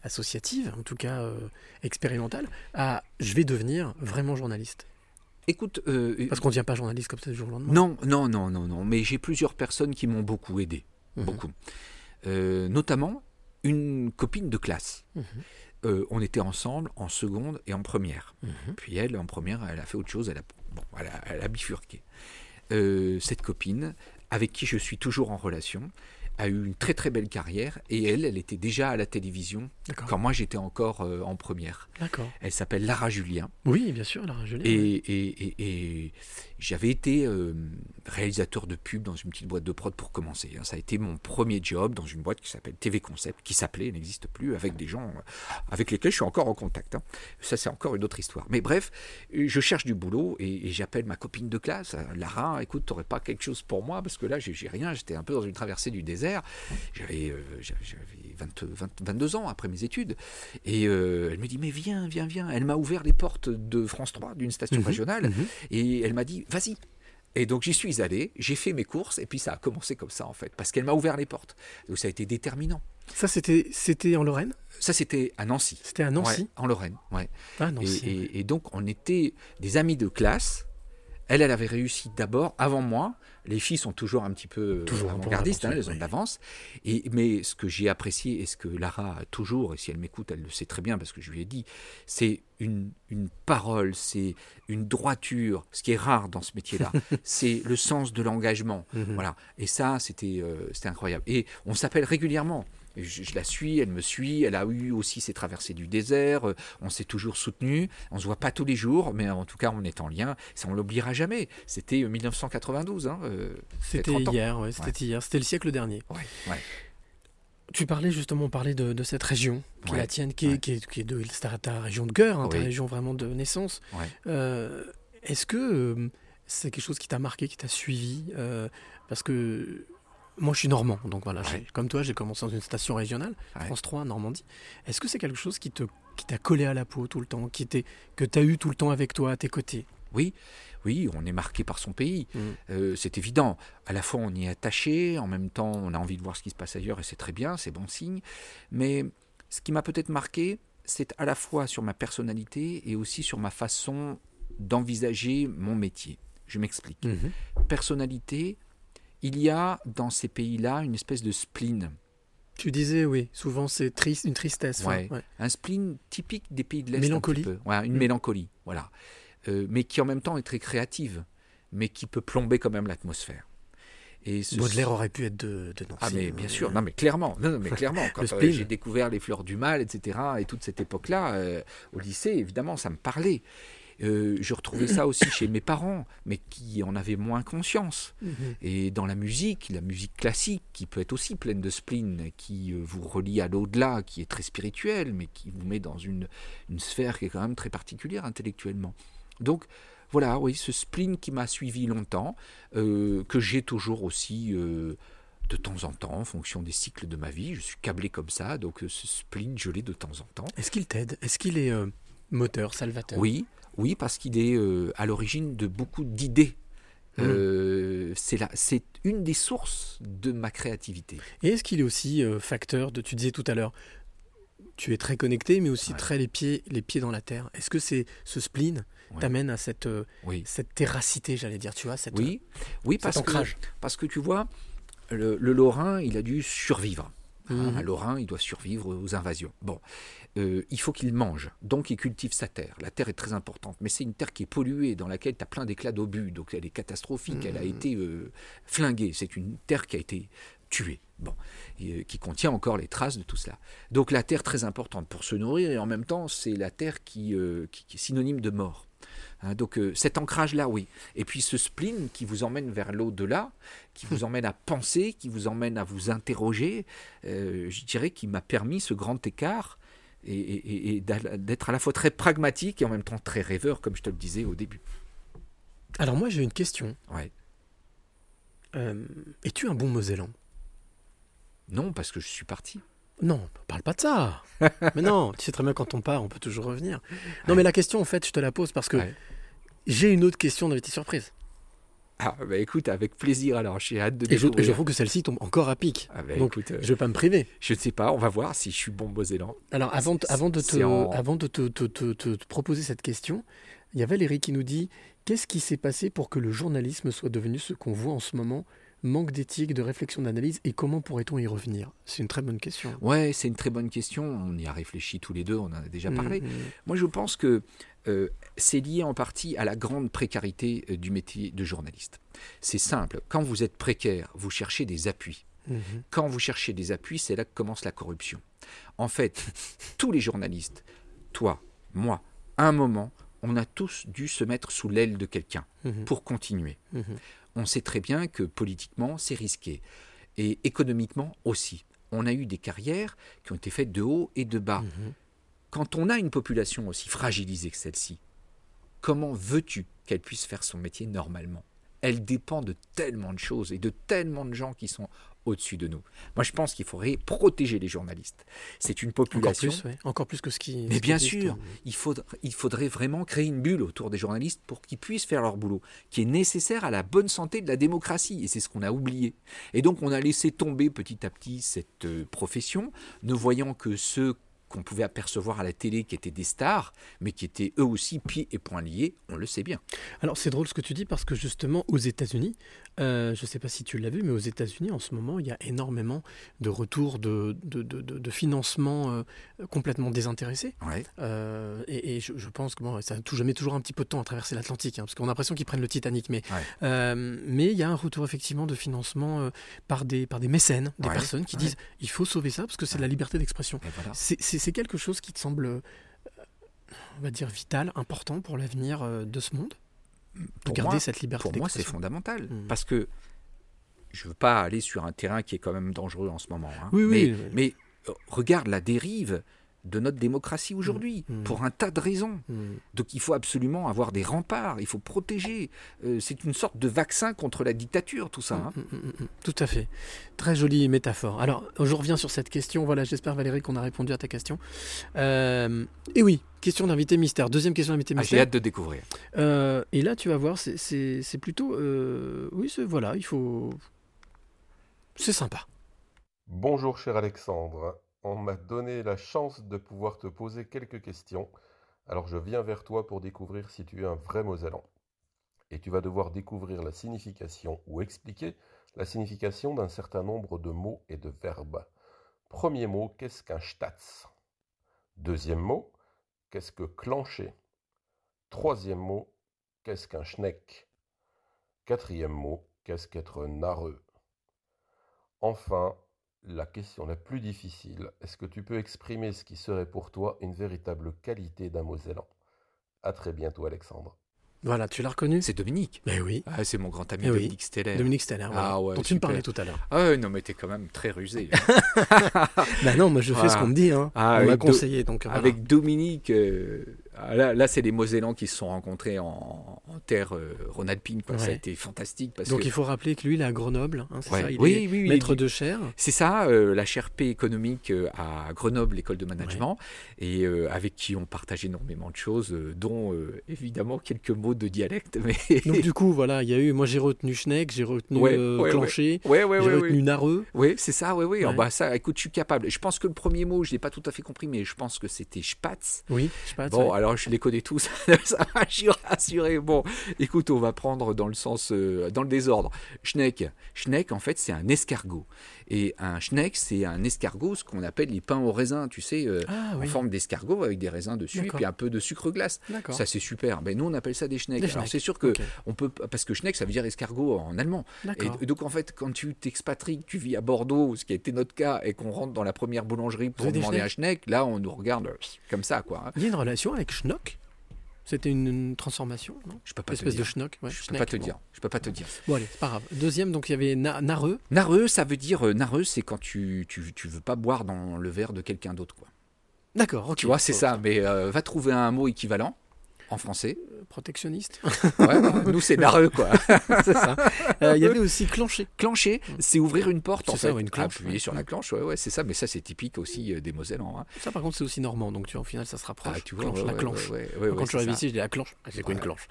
associative, en tout cas euh, expérimentale, à je vais devenir vraiment journaliste Écoute, euh, Parce qu'on ne devient pas journaliste comme ça du jour au lendemain. non, non, non, non, non, mais j'ai plusieurs personnes qui m'ont beaucoup aidé, Mhm. beaucoup. Euh, notamment une copine de classe. Mhm. Euh, on était ensemble en seconde et en première. Mhm. Puis elle, en première, elle a fait autre chose, elle a, bon, elle a, elle a bifurqué. Euh, cette copine, avec qui je suis toujours en relation, a eu une très très belle carrière et elle, elle était déjà à la télévision quand moi j'étais encore euh, en première. D'accord. Elle s'appelle Lara Julien Oui, bien sûr, Lara Julien. et, et- et- et j'avais été euh, réalisateur de pub dans une petite boîte de prod pour commencer. hein. Ça a été mon premier job dans une boîte qui s'appelle TV Concept, qui s'appelait, n'existe plus, avec des gens euh, avec lesquels je suis encore en contact. hein. Ça, c'est encore une autre histoire. Mais bref, je cherche du boulot et, j'appelle ma copine de classe, Lara, écoute, t'aurais pas quelque chose pour moi? Parce que là, j'ai rien, j'étais un peu dans une traversée du désert. J'avais euh, j'avais- j'avais 20 20 22 ans après mes études. Et euh, elle me dit, mais viens, viens, viens. Elle m'a ouvert les portes de France 3, d'une station Mhm, régionale. mhm. Et elle m'a dit, vas-y. Et donc j'y suis allé, j'ai fait mes courses, et puis ça a commencé comme ça en fait, parce qu'elle m'a ouvert les portes. Donc ça a été déterminant. Ça, c'était, c'était en Lorraine? Ça c'était à Nancy. C'était à Nancy? Ouais, en Lorraine, ouais. Ah, Et, et- et donc on était des amis de classe. Elle, elle avait réussi d'abord avant moi. Les filles sont toujours un petit peu Toujours peu en avant-gardistes, hein, elles ont de l'avance. Et mais ce que j'ai apprécié et ce que Lara a toujours, et si elle m'écoute, elle le sait très bien parce que je lui ai dit, c'est une, une parole, c'est une droiture, ce qui est rare dans ce métier-là. <laughs> c'est le sens de l'engagement. Mhm. Voilà. Et ça, c'était euh, c'était incroyable. Et on s'appelle régulièrement. Je, je la suis, elle me suit, elle a eu aussi ses traversées du désert, euh, on s'est toujours soutenu, on se voit pas tous les jours, mais en tout cas on est en lien, ça on l'oubliera jamais. C'était euh, 1992, hein, euh, C'était 30 ans. hier, ouais, c'était hier. C'était le siècle dernier. ouais. Tu parlais justement, on parlait de, de cette région qui est la tienne, qui est, qui est, qui est de ta, région de cœur, hein, ta région vraiment de naissance. Euh, Est-ce que euh, c'est quelque chose qui t'a marqué, qui t'a suivi euh, Parce que moi, je suis normand, donc voilà, Ouais. comme toi, j'ai commencé dans une station régionale, Ouais. France 3, Normandie. Est-ce que c'est quelque chose qui te qui t'a collé à la peau tout le temps, qui que tu as eu tout le temps avec toi, à tes côtés? Oui, oui, on est marqué par son pays. Mm. Euh, c'est évident. À la fois, on y est attaché, en même temps, on a envie de voir ce qui se passe ailleurs, et c'est très bien, c'est bon signe. Mais ce qui m'a peut-être marqué, c'est à la fois sur ma personnalité et aussi sur ma façon d'envisager mon métier. Je m'explique. Mhm. Personnalité, il y a dans ces pays-là une espèce de spleen. Tu disais, oui, souvent c'est triste, une tristesse. Ouais. ouais. Un spleen typique des pays de l'Est. un Mélancolie. peu. Ouais, une Mm. mélancolie, voilà. Euh, mais qui en même temps est très créative, mais qui peut plomber quand même l'atmosphère. Et ce- Baudelaire aurait pu être de, de Nancy. Ah mais hein. bien sûr, non mais clairement, non, non, mais <laughs> clairement, quand euh, j'ai découvert les fleurs du mal, etc. et toute cette époque-là, euh, au lycée, évidemment, ça me parlait. Euh, je retrouvais ça aussi chez mes parents, mais qui en avaient moins conscience. Mhm. Et dans la musique, la musique classique, qui peut être aussi pleine de spleen, qui euh, vous relie à l'au-delà, qui est très spirituel, mais qui vous met dans une, une sphère qui est quand même très particulière intellectuellement. Donc voilà, oui, ce spleen qui m'a suivi longtemps, euh, que j'ai toujours aussi euh, de temps en temps, en fonction des cycles de ma vie. Je suis câblé comme ça, donc ce spleen, je l'ai de temps en temps. Est-ce qu'il t'aide? Est-ce qu'il est euh, moteur, salvateur? Oui, oui, parce qu'il est euh, à l'origine de beaucoup d'idées. Mm. Euh, c'est une des sources de ma créativité. Et est-ce qu'il est aussi euh, facteur de, tu disais tout à l'heure, tu es très connecté, mais aussi Ouais. très les pieds, les pieds dans la terre. Est-ce que c'est ce spleen t'amène à cette, euh, Oui, cette terracité, j'allais dire, tu vois, cette, oui, oui cet parce, que, ancrage parce que tu vois, le, le Lorrain, il a dû survivre. Hein, Mhm. Un Lorrain, il doit survivre aux invasions. Bon, euh, il faut qu'il mange, donc il cultive sa terre. La terre est très importante, mais c'est une terre qui est polluée, dans laquelle tu as plein d'éclats d'obus, donc elle est catastrophique, elle a Mhm. été euh, flinguée. C'est une terre qui a été tuée, bon, et, euh, qui contient encore les traces de tout cela. Donc la terre très importante pour se nourrir, et en même temps, c'est la terre qui, qui- qui est synonyme de mort. Hein, donc euh, cet ancrage-là, oui. Et puis ce spleen qui vous emmène vers l'au-delà, qui vous emmène à penser, qui vous emmène à vous interroger, euh, je dirais qu'il m'a permis ce grand écart et, et- et d'à- d'être à la fois très pragmatique et en même temps très rêveur, comme je te le disais au début. Alors moi j'ai une question. Ouais. Euh, Es-tu un bon Mosellan Non, parce que je suis parti. Non, parle pas de ça. <laughs> mais non, tu sais très bien quand on part, on peut toujours revenir. Non, Ouais. mais la question, en fait, je te la pose parce que Ouais. j'ai une autre question d'invité surprise. Ah, bah écoute, avec plaisir alors, j'ai hâte de Et je, découvrir. je trouve que celle-ci tombe encore à pic. Ah, bah, Donc, écoute, euh, je vais pas me priver. je ne sais pas, on va voir si je suis bon Mosellan. Alors, avant, de- avant de, te, en- avant de te, te- te- te- te proposer cette question, il y a Valérie qui nous dit Qu'est-ce qui s'est passé pour que le journalisme soit devenu ce qu'on voit en ce moment? Manque d'éthique, de réflexion, d'analyse, et comment pourrait-on y revenir? C'est une très bonne question. Ouais, c'est une très bonne question. On y a réfléchi tous les deux, on en a déjà parlé. Mhm. Moi, je pense que euh, c'est lié en partie à la grande précarité euh, du métier de journaliste. C'est simple. Quand vous êtes précaire, vous cherchez des appuis. Mhm. Quand vous cherchez des appuis, c'est là que commence la corruption. En fait, <laughs> tous les journalistes, toi, moi, à un moment, on a tous dû se mettre sous l'aile de quelqu'un Mhm. pour continuer. Mhm. On sait très bien que politiquement, c'est risqué. Et économiquement aussi. On a eu des carrières qui ont été faites de haut et de bas. Quand on a une population aussi fragilisée que celle-ci, comment veux-tu qu'elle puisse faire son métier normalement? Elle dépend de tellement de choses et de tellement de gens qui sont au-dessus de nous. Moi, je pense qu'il faudrait protéger les journalistes. C'est une Encore population. plus, ouais. Encore plus que ce qui. Mais ce bien sûr, il faudrait, il faudrait vraiment créer une bulle autour des journalistes pour qu'ils puissent faire leur boulot, qui est nécessaire à la bonne santé de la démocratie. Et c'est ce qu'on a oublié. Et donc on a laissé tomber petit à petit cette euh, profession, ne voyant que ceux qu'on pouvait apercevoir à la télé qui étaient des stars, mais qui étaient eux aussi pieds et poings liés, on le sait bien. Alors c'est drôle ce que tu dis parce que justement aux États-Unis, euh, je ne sais pas si tu l'as vu, mais aux États-Unis en ce moment, il y a énormément de retours de, de, de, de- financement euh, complètement désintéressés. Ouais. Euh, et et je, je pense que bon, ça tout, met toujours un petit peu de temps à traverser l'Atlantique, hein, parce qu'on a l'impression qu'ils prennent le Titanic. Mais Ouais. mais il y a un retour effectivement de financement par, des, par des mécènes, des Ouais, personnes qui disent il faut sauver ça parce que c'est de la liberté d'expression. Et voilà. C'est- C'est c'est quelque chose qui te semble, euh, on va dire, vital, important pour l'avenir euh, de ce monde? De Pour garder moi- cette liberté Pour moi, c'est fondamental. Mm. Parce que je ne veux pas aller sur un terrain qui est quand même dangereux en ce moment. hein. Oui, mais, oui. mais, euh, regarde la dérive de notre démocratie aujourd'hui, Mm. pour un tas de raisons. Hmm. Donc il faut absolument avoir des remparts, il faut protéger. Euh, c'est une sorte de vaccin contre la dictature, tout ça. hein. Mm, mm, mm, mm. Tout à fait. Très jolie métaphore. Alors, je reviens sur cette question. Voilà, j'espère Valérie qu'on a répondu à ta question. Euh, et oui, question d'invité mystère. Deuxième question d'invité Ah, J'ai mystère. hâte de découvrir. Euh, et là, tu vas voir, c'est- c'est c'est plutôt... euh, oui, c'est- voilà, il faut... C'est sympa. Bonjour cher Alexandre, on m'a donné la chance de pouvoir te poser quelques questions, alors je viens vers toi pour découvrir si tu es un vrai Mosellan. Et tu vas devoir découvrir la signification ou expliquer la signification d'un certain nombre de mots et de verbes. Premier mot, qu'est-ce qu'un stats Deuxième mot, qu'est-ce que clencher Troisième mot, qu'est-ce qu'un schneck? Quatrième mot, qu'est-ce qu'être narreux Enfin, la question la plus difficile, est-ce que tu peux exprimer ce qui serait pour toi une véritable qualité d'un Mosellan À très bientôt Alexandre. Voilà, tu l'as reconnu? C'est Dominique. Mais oui. Ah, c'est mon grand ami Eh oui. Dominique Steller. Dominique Steller, voilà, Ah ouais, dont tu me parlais tout à l'heure. Ah ouais, non, mais t'es quand même très rusé. <laughs> <laughs> Bah non, moi je fais ce qu'on me dit. Hein. Ah, On m'a conseillé, donc voilà. Avec Dominique, euh, là, là c'est les Mosellans qui se sont rencontrés en, en terre euh, rhône-alpine. quoi. Ça a été fantastique. Parce Donc que... il faut rappeler que lui, il est à Grenoble, hein, c'est Ouais. ça? Il Oui, est oui, oui, maître il de chaire. C'est ça, euh, la HRP économique euh, à Grenoble, l'école de management, et euh, avec qui on partage énormément de choses, dont évidemment quelques mots de dialecte. <laughs> Mais... Donc du coup, voilà, il y a eu, moi j'ai retenu Schneck, j'ai retenu Clancher, j'ai retenu. Nareux. Oui, c'est ça, oui, oui. Ah bah, ça, écoute, je suis capable. Je pense que le premier mot, je ne l'ai pas tout à fait compris, mais je pense que c'était Spatz. Oui, Spatz, Bon, ouais. Alors je les connais tous, <laughs> ça suis rassuré. Bon, écoute, on va prendre dans le sens, euh, dans le désordre. Schneck. Schneck, en fait, c'est un escargot. Et un schneck, c'est un escargot, ce qu'on appelle les pains au raisin, tu sais, euh, Ah, en forme d'escargot avec des raisins dessus, et puis un peu de sucre glace. Ça, c'est super. Ben, nous, on appelle ça des schnecks. Des Alors, schnecks. c'est sûr que on peut, parce que schneck, ça veut dire escargot en allemand. Et, donc, en fait, quand tu t'expatries, tu vis à Bordeaux, ce qui a été notre cas, et qu'on rentre dans la première boulangerie pour demander un schneck, là, on nous regarde euh, comme ça, quoi. hein. Il y a une relation avec Schnock C'était une, une transformation, non Je peux pas Espèce te dire. de schnock, ouais, je peux schneck, pas te bon. dire. Je peux pas te dire. Bon allez, c'est pas grave. Deuxième, donc il y avait Na- Nareux. Nareux, ça veut dire euh, nareux, c'est quand tu, tu tu veux pas boire dans le verre de quelqu'un d'autre, quoi. D'accord, ok. Tu vois, c'est ça. Mais euh, va trouver un mot équivalent en français. euh, Protectionniste. Ouais, bah, nous c'est nareux, quoi. <laughs> c'est ça. Euh, Il y avait aussi Clancher. Clencher, c'est ouvrir une porte, en ça, fait. ouais, une clenche, Appuyer ouais. sur la clenche, ouais, ouais, c'est ça. Mais ça, c'est typique aussi euh, des Mosellans. hein. Ça par contre c'est aussi normand, donc tu vois, au final ça se rapproche. Ah, tu vois, Clenche, la clenche. Quand je suis arrivé ici, j'ai dit la clenche. Ah, C'est quoi une clenche.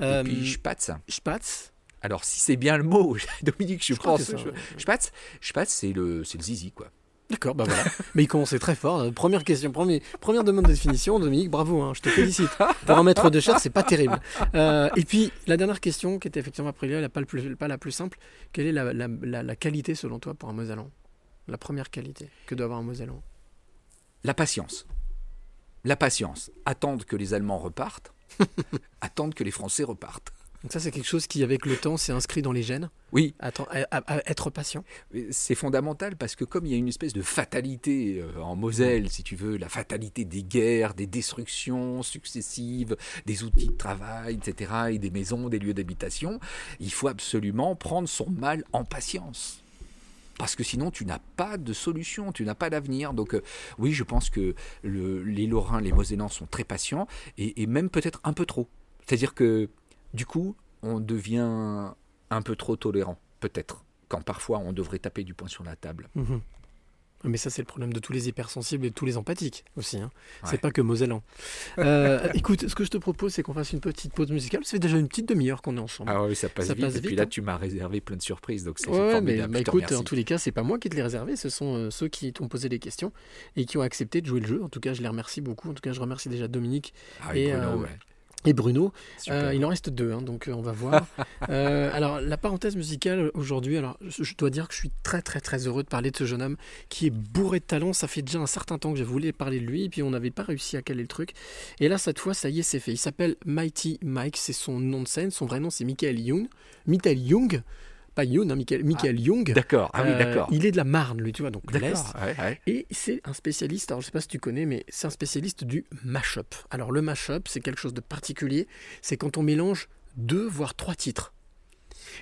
Euh, Et puis Spatz. Spatz. Alors, si c'est bien le mot, <laughs> Dominique, je, Je pense. je-. Spatz, Spatz, c'est le, c'est le zizi, quoi. D'accord, bah voilà. <laughs> Mais il commençait très fort. Euh, Première question, premier- première demande de définition, Dominique, bravo, hein, je te félicite. Pour un maître de chair, c'est pas terrible. Euh, et puis, la dernière question, qui était effectivement après la, pas, le plus- pas la plus simple, quelle est la, la- la- la qualité selon toi pour un Mosellan La première qualité que doit avoir un Mosellan La patience. La patience. Attendre que les Allemands repartent. <laughs> attendre que les Français repartent. Donc ça, c'est quelque chose qui, avec le temps, s'est inscrit dans les gènes. Oui. Attends, à- à- à être patient. C'est fondamental parce que comme il y a une espèce de fatalité euh, en Moselle, si tu veux, la fatalité des guerres, des destructions successives, des outils de travail, etc., et des maisons, des lieux d'habitation, il faut absolument prendre son mal en patience. Parce que sinon, tu n'as pas de solution, tu n'as pas d'avenir. Donc, euh, oui, je pense que le- les Lorrains, les Mosellans sont très patients et, et même peut-être un peu trop. C'est-à-dire que, du coup, on devient un peu trop tolérant, peut-être, quand parfois on devrait taper du poing sur la table. Mhm. Mais ça, c'est le problème de tous les hypersensibles et de tous les empathiques aussi. Hein. Ouais. C'est pas que Mosellan. Euh, <laughs> écoute, ce que je te propose, c'est qu'on fasse une petite pause musicale. Ça fait déjà une petite demi-heure qu'on est ensemble. Ah oui, ça passe Ça vite. passe et puis là, hein. tu m'as réservé plein de surprises, donc c'est Ouais, mais formidable. bah, te écoute, en tous les cas, c'est pas moi qui te les réservé, ce sont euh, ceux qui t'ont posé les questions et qui ont accepté de jouer le jeu. En tout cas, je les remercie beaucoup. En tout cas, je remercie déjà Dominique Ah, et Bruno, euh, ouais. Et Bruno. Euh, il en reste deux, hein, donc euh, on va voir. <laughs> Euh, alors, la parenthèse musicale aujourd'hui, alors je, je dois dire que je suis très très très heureux de parler de ce jeune homme qui est bourré de talent. Ça fait déjà un certain temps que je voulais parler de lui, et puis on n'avait pas réussi à caler le truc. Et là, cette fois, ça y est, c'est fait. Il s'appelle Mighty Mike, c'est son nom de scène. Son vrai nom, c'est Michael Young. Michael Young. Pas Young, hein, Michael, Michael Young. D'accord, ah oui, Euh, d'accord. Il est de la Marne, lui, tu vois, donc l'Est. ouais, ouais. Et c'est un spécialiste, alors je sais pas si tu connais, mais c'est un spécialiste du mash-up. Alors le mash-up, c'est quelque chose de particulier, c'est quand on mélange deux, voire trois titres.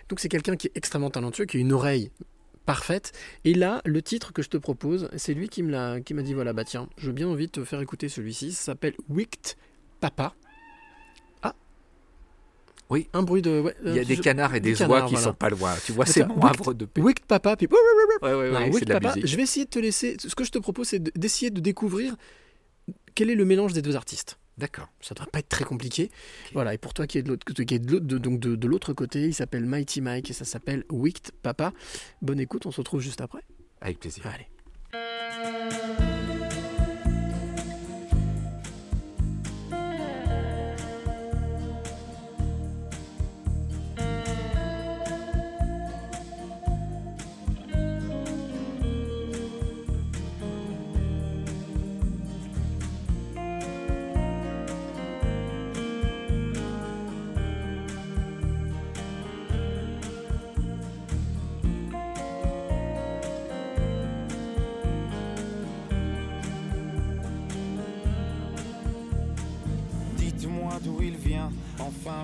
Donc c'est quelqu'un qui est extrêmement talentueux, qui a une oreille parfaite. Et là, le titre que je te propose, c'est lui qui me l'a, qui m'a dit voilà, bah tiens, je veux bien envie de te faire écouter celui-ci. Ça s'appelle Wicked Papa. Oui. Un bruit de. ouais, Il y a euh, des canards et des canards, oies qui voilà. sont pas loin. Tu vois, c'est mon havre de paix. Wicked Papa, puis. Ouais, ouais, ouais, Non, de la Papa, musique. je vais essayer de te laisser. Ce que je te propose, c'est de- d'essayer de découvrir quel est le mélange des deux artistes. D'accord. Ça devrait pas être très compliqué. Voilà. Et pour toi qui est de l'autre, qui est de l'autre, de- donc de, de l'autre côté, il s'appelle Mighty Mike et ça s'appelle Wicked Papa. Bonne écoute. On se retrouve juste après. Avec plaisir. Allez.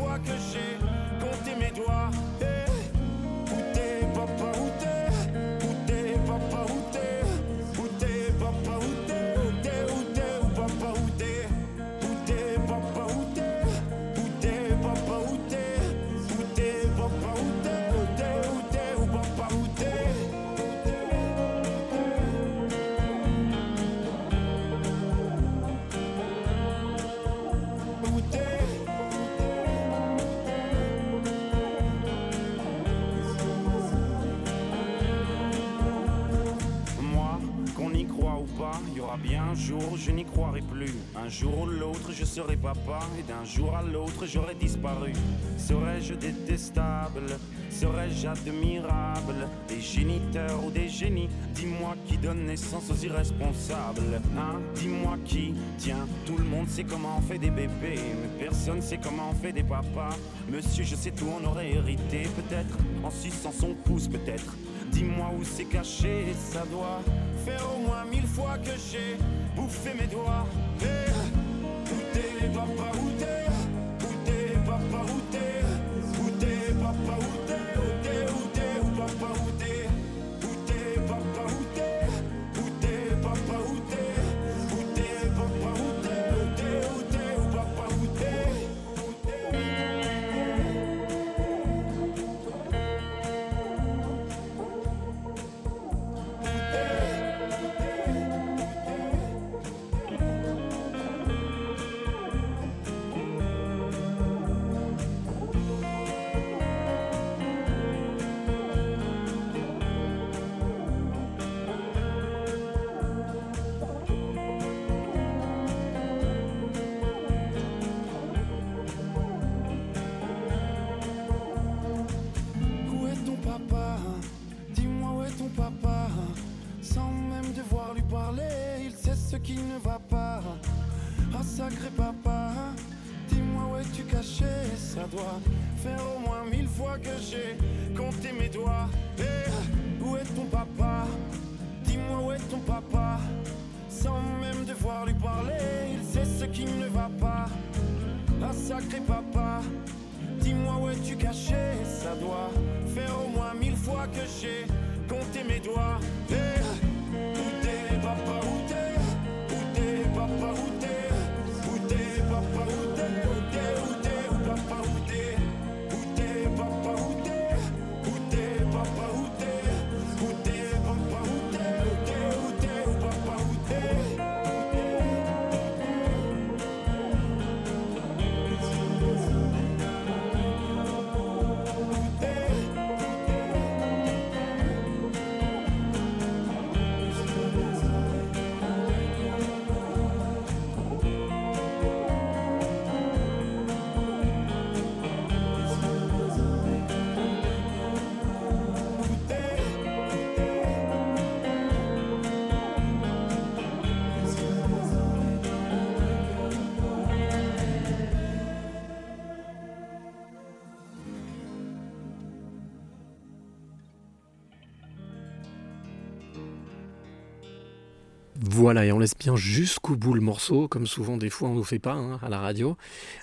fois que j'ai Un jour ou l'autre, je serai papa, et d'un jour à l'autre, j'aurai disparu. Serais-je détestable? Serais-je admirable? Des géniteurs ou des génies? Dis-moi qui donne naissance aux irresponsables. Hein? Dis-moi qui Tiens, tout le monde sait comment on fait des bébés, mais personne sait comment on fait des papas. Monsieur, je sais tout, on aurait hérité, peut-être, en suçant son pouce, peut-être. Dis-moi où c'est caché, ça doit faire au moins mille fois que j'ai bouffé mes doigts. Eh, où t'es, papa, Voilà, et on laisse bien jusqu'au bout le morceau, comme souvent des fois on ne nous fait pas hein, à la radio.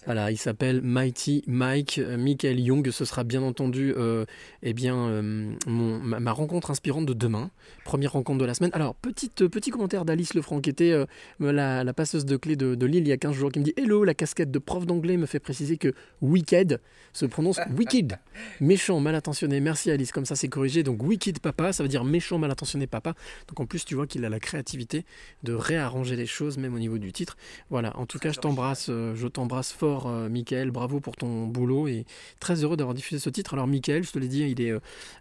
Voilà, il s'appelle Mighty Mike, euh, Michael Young. Ce sera bien entendu euh, eh bien, euh, mon- ma, ma rencontre inspirante de demain, première rencontre de la semaine. Alors, petite, petit commentaire d'Alice Lefranc, qui était la, la passeuse de clé de, de Lille il y a 15 jours, qui me dit Hello, la casquette de prof d'anglais me fait préciser que Wicked se prononce <laughs> Wicked. Méchant, mal intentionné. Merci Alice, comme ça c'est corrigé. Donc Wicked Papa, ça veut dire méchant, mal intentionné papa. Donc en plus, tu vois qu'il a la créativité de réarranger les choses, même au niveau du titre. Voilà, en tout cas, je t'embrasse, euh, je t'embrasse fort, euh, Michael. Bravo pour ton boulot et très heureux d'avoir diffusé ce titre. Alors, Michael, je te l'ai dit, il est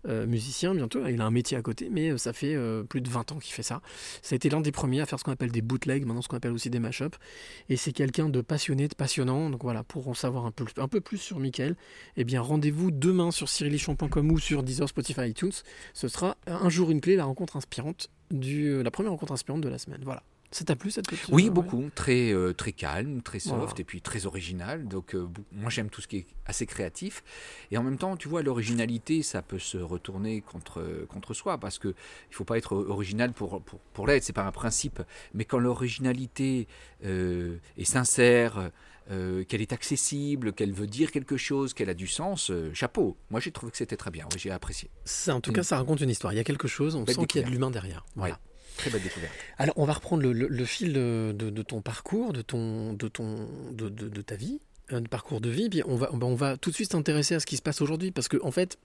euh, musicien bientôt, il a un métier à côté, mais ça fait euh, plus de 20 ans qu'il fait ça. Ça a été l'un des premiers à faire ce qu'on appelle des bootlegs, maintenant ce qu'on appelle aussi des mashups. Et c'est quelqu'un de passionné, de passionnant. Donc voilà, pour en savoir un peu, un peu plus sur Michael, eh bien rendez-vous demain sur cyrilichon.com ou sur Deezer, Spotify, iTunes. Ce sera un jour une clé, la rencontre inspirante du, euh, la première rencontre inspirante de la semaine. Voilà. Ça t'a plu cette petite Oui, ouais. beaucoup. Très, euh, très calme, très soft Voilà. et puis très original. Donc, euh, moi, j'aime tout ce qui est assez créatif. Et en même temps, tu vois, l'originalité, ça peut se retourner contre, contre soi parce que il faut pas être original pour, pour, pour l'être. C'est pas un principe. Mais quand l'originalité euh, est sincère, euh, qu'elle est accessible, qu'elle veut dire quelque chose, qu'elle a du sens, euh, chapeau. Moi, j'ai trouvé que c'était très bien. J'ai apprécié. Ça, en tout Mm. cas, ça raconte une histoire. Il y a quelque chose, on Belle sent qu'il y a de l'humain derrière. Voilà. Ouais. Très belle découverte. Alors, on va reprendre le, le- le fil de, ton parcours, de, ton, de, ton, de, de- de ta vie, un parcours de vie. Puis on va, on va tout de suite s'intéresser à ce qui se passe aujourd'hui. Parce que, en fait,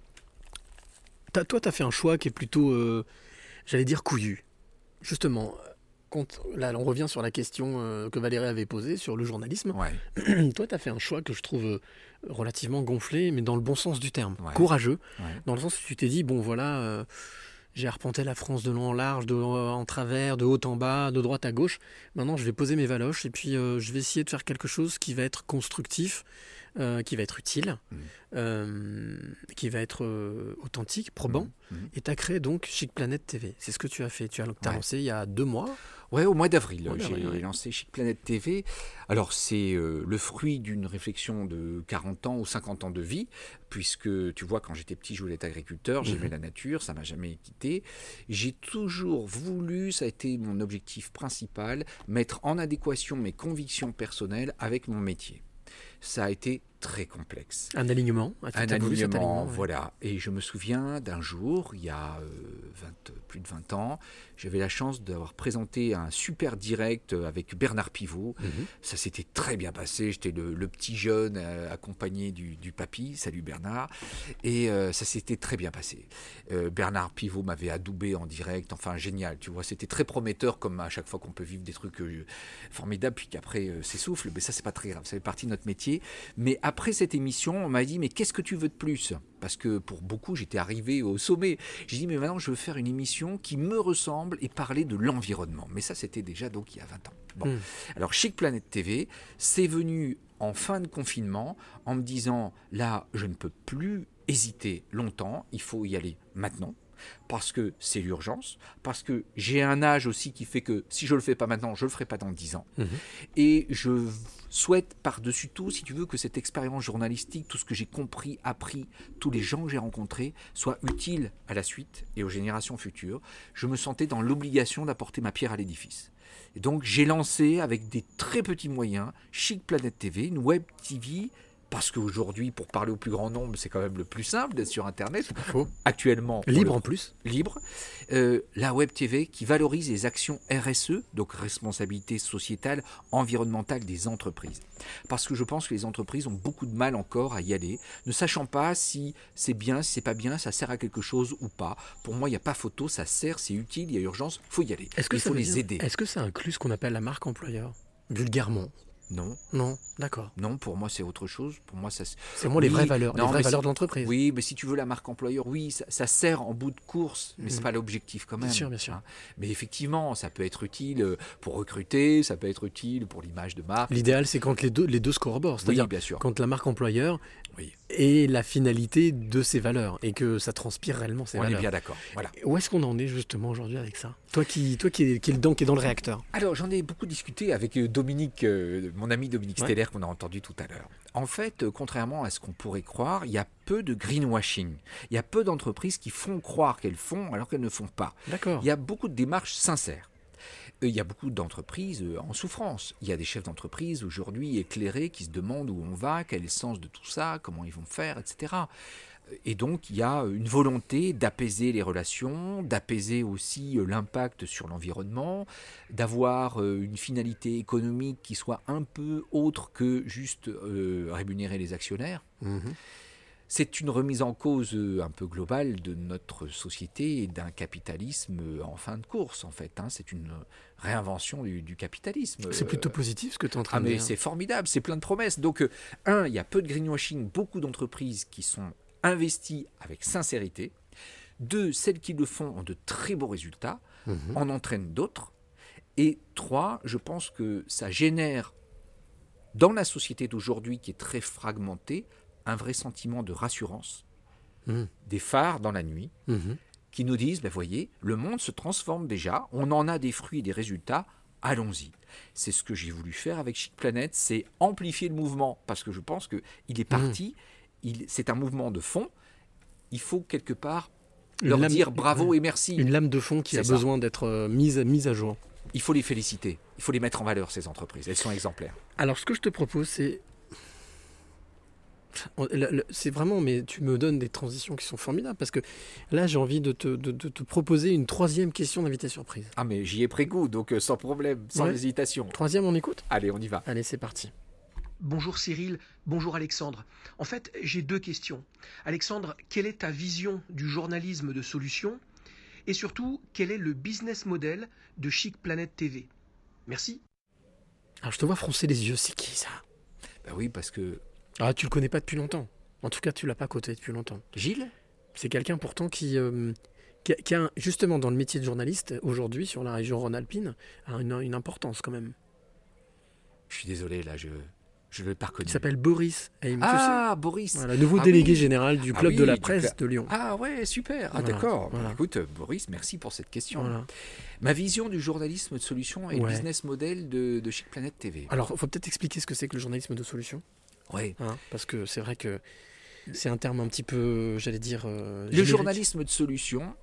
toi, tu as fait un choix qui est plutôt, euh, j'allais dire, couillu. Justement, quand, là, on revient sur la question euh, que Valérie avait posée sur le journalisme. <clears throat> toi, tu as fait un choix que je trouve euh, relativement gonflé, mais dans le bon sens du terme. Ouais. Courageux. Ouais. Dans le sens où tu t'es dit, bon, voilà. euh, j'ai arpenté la France de long en large, de en travers, de haut en bas, de droite à gauche. Maintenant, je vais poser mes valoches et puis je vais essayer de faire quelque chose qui va être constructif, euh, qui va être utile, euh, qui va être euh, authentique, probant. Et tu as créé donc Chic Planète TV. C'est ce que tu as fait. Tu as, Ouais. lancé il y a deux mois. Ouais, au mois d'avril, j'ai ouais. lancé Chic Planète TV. Alors, c'est le fruit d'une réflexion de 40 ans ou 50 ans de vie, puisque tu vois, quand j'étais petit, je voulais être agriculteur, j'aimais Mhm. la nature, ça m'a jamais quitté. J'ai toujours voulu, ça a été mon objectif principal, mettre en adéquation mes convictions personnelles avec mon métier. Ça a été très complexe. Un alignement. Un t'as voulu cet alignement, ouais. voilà. Et je me souviens d'un jour, il y a euh, 20, plus de 20 ans, j'avais la chance d'avoir présenté un super direct euh, avec Bernard Pivot. Mhm. Ça s'était très bien passé. J'étais le, le petit jeune euh, accompagné du, du papy. Salut Bernard. Et euh, ça s'était très bien passé. Euh, Bernard Pivot m'avait adoubé en direct. Enfin, génial. Tu vois, c'était très prometteur comme à chaque fois qu'on peut vivre des trucs euh, formidables, puis qu'après s'essouffle. Mais ça, c'est pas très grave. Ça fait partie de notre métier. Mais après cette émission, on m'a dit, mais qu'est-ce que tu veux de plus? Parce que pour beaucoup, j'étais arrivé au sommet. J'ai dit, mais maintenant, je veux faire une émission qui me ressemble et parler de l'environnement. Mais ça, c'était déjà donc il y a 20 ans. Bon. Hmm. Alors, Chic Planète TV, c'est venu en fin de confinement en me disant, là, je ne peux plus hésiter longtemps, il faut y aller maintenant. Parce que c'est l'urgence, parce que j'ai un âge aussi qui fait que si je le fais pas maintenant, je le ferai pas dans 10 ans. Mhm. Et je souhaite par-dessus tout, si tu veux, que cette expérience journalistique, tout ce que j'ai compris, appris, tous les gens que j'ai rencontrés, soit utile à la suite et aux générations futures. Je me sentais dans l'obligation d'apporter ma pierre à l'édifice. Et donc j'ai lancé avec des très petits moyens Chic Planète TV, une web TV. Parce qu'aujourd'hui, pour parler au plus grand nombre, c'est quand même le plus simple d'être sur Internet. Actuellement. Libre le- en plus. Libre. Euh, la Web TV qui valorise les actions RSE, donc responsabilité sociétale, environnementale des entreprises. Parce que je pense que les entreprises ont beaucoup de mal encore à y aller, ne sachant pas si c'est bien, si c'est pas bien, ça sert à quelque chose ou pas. Pour moi, il n'y a pas photo, ça sert, c'est utile, il y a urgence, faut y aller. Est-ce que il ça faut les dire- aider. Est-ce que ça inclut ce qu'on appelle la marque employeur? Vulgairement. Non. Non, d'accord. Non, pour moi, c'est autre chose. Pour moi, ça. C'est vraiment les vraies valeurs, les vraies valeurs si- de l'entreprise. Oui, mais si tu veux la marque employeur, oui, ça, ça sert en bout de course, mais c'est Mhm. pas l'objectif quand Bien même. sûr, bien sûr. hein. Mais effectivement, ça peut être utile euh, pour recruter, ça peut être utile pour l'image de marque. L'idéal, c'est quand les deux, les deux se corroborent. C'est-à-dire Oui, bien sûr. quand la marque employeur Oui. est la finalité de ses valeurs et que ça transpire réellement ses On est valeurs. bien d'accord. Voilà. Où est-ce qu'on en est justement aujourd'hui avec ça? Toi qui, toi qui, est, qui est dedans, qui est dans le réacteur. Alors, j'en ai beaucoup discuté avec euh, Dominique, euh, mon ami Dominique Ouais. Steller, qu'on a entendu tout à l'heure. En fait, euh, contrairement à ce qu'on pourrait croire, il y a peu de greenwashing. Il y a peu d'entreprises qui font croire qu'elles font alors qu'elles ne font pas. D'accord. Il y a beaucoup de démarches sincères. Euh, Il y a beaucoup d'entreprises euh, en souffrance. Il y a des chefs d'entreprise aujourd'hui éclairés qui se demandent où on va, quel est le sens de tout ça, comment ils vont faire, etc. Et donc, il y a une volonté d'apaiser les relations, d'apaiser aussi euh, l'impact sur l'environnement, d'avoir euh, une finalité économique qui soit un peu autre que juste euh, rémunérer les actionnaires. Mhm. C'est une remise en cause euh, un peu globale de notre société et d'un capitalisme euh, en fin de course, en fait. hein. C'est une réinvention du, du capitalisme. C'est Euh, plutôt positif ce que tu es en train ah de mais dire. c'est formidable, c'est plein de promesses. Donc, euh, un, il y a peu de greenwashing, beaucoup d'entreprises qui sont investies avec sincérité. Deux, celles qui le font ont de très beaux résultats, Mhm. en entraînent d'autres. Et trois, je pense que ça génère dans la société d'aujourd'hui qui est très fragmentée un vrai sentiment de rassurance. Mhm. Des phares dans la nuit Mhm. Qui nous disent, ben voyez, le monde se transforme déjà, on en a des fruits et des résultats, allons-y. C'est ce que j'ai voulu faire avec Chic Planet, c'est amplifier le mouvement, parce que je pense qu'il est parti, il- c'est un mouvement de fond, il faut quelque part Une leur lame- dire bravo ouais. et merci. Une lame de fond qui a ça. besoin d'être euh, mise, mise à jour. Il faut les féliciter, il faut les mettre en valeur, ces entreprises, elles sont exemplaires. Alors, ce que je te propose, c'est. C'est vraiment, mais tu me donnes des transitions qui sont formidables parce que là, j'ai envie de te, de- de te proposer une troisième question d'invité surprise. Ah mais j'y ai pris goût, donc euh, sans problème, sans Ouais. hésitation. Troisième, on écoute? Allez, on y va. Allez, c'est parti. Bonjour Cyril, bonjour Alexandre. En fait, j'ai deux questions. Alexandre, quelle est ta vision du journalisme de solution? Et surtout, quel est le business model de Chic Planète TV Merci. Alors, je te vois froncer les yeux, c'est qui ça? Ben oui, parce que Ah, tu le connais pas depuis longtemps. En tout cas, tu l'as pas côté depuis longtemps. Gilles? C'est quelqu'un pourtant qui, euh, qui, a, qui a un- justement dans le métier de journaliste aujourd'hui sur la région Rhône-Alpine a une, une importance quand même. Je suis désolé, là, je je ne l'ai pas reconnu. Il s'appelle Boris tu Ah, sais. Boris Voilà, nouveau Ah délégué oui. général du Ah club de la presse de Lyon. Ah ouais, super. Ah Voilà, d'accord. voilà. Écoute, Boris, merci pour cette question. Ma vision du journalisme de solution et le business model de, de Chic Planet TV. Alors, il faut peut-être expliquer ce que c'est que le journalisme de solution? Ouais. Hein, parce que c'est vrai que c'est un terme un petit peu, j'allais dire. euh, Le journalisme de solution,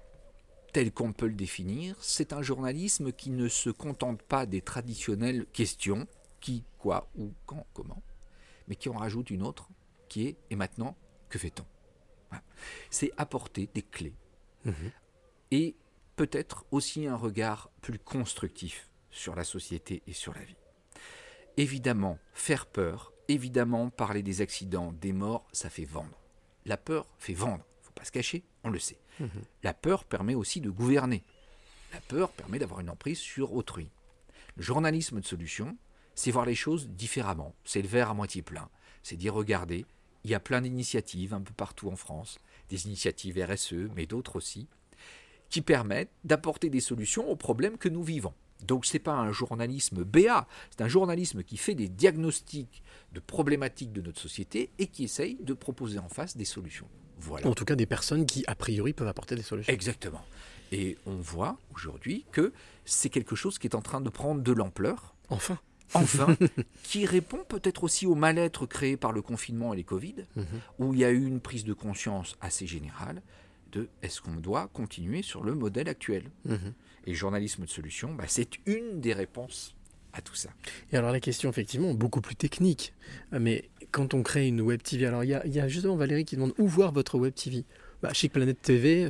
tel qu'on peut le définir, c'est un journalisme qui ne se contente pas des traditionnelles questions qui, quoi, où, quand, comment, mais qui en rajoute une autre qui est et maintenant, que fait-on? Voilà. C'est apporter des clés Mhm. et peut-être aussi un regard plus constructif sur la société et sur la vie. Évidemment, faire peur, évidemment, parler des accidents, des morts, ça fait vendre. La peur fait vendre, faut pas se cacher, on le sait. Mhm. La peur permet aussi de gouverner. La peur permet d'avoir une emprise sur autrui. Le journalisme de solution, c'est voir les choses différemment. C'est le verre à moitié plein. C'est dire, regardez, il y a plein d'initiatives un peu partout en France, des initiatives RSE, mais d'autres aussi, qui permettent d'apporter des solutions aux problèmes que nous vivons. Donc ce n'est pas un journalisme BA, c'est un journalisme qui fait des diagnostics de problématiques de notre société et qui essaye de proposer en face des solutions. Voilà. En tout cas, des personnes qui, a priori, peuvent apporter des solutions. Exactement. Et on voit aujourd'hui que c'est quelque chose qui est en train de prendre de l'ampleur. Enfin. Enfin, <laughs> qui répond peut-être aussi au mal-être créé par le confinement et les Covid, Mhm. où il y a eu une prise de conscience assez générale de est-ce qu'on doit continuer sur le modèle actuel Mhm. Et le journalisme de solution, bah, c'est une des réponses à tout ça. Et alors la question, effectivement, beaucoup plus technique. Mais quand on crée une web TV, alors il y y a justement Valérie qui demande où voir votre web TV. Bah, Chic Planète TV,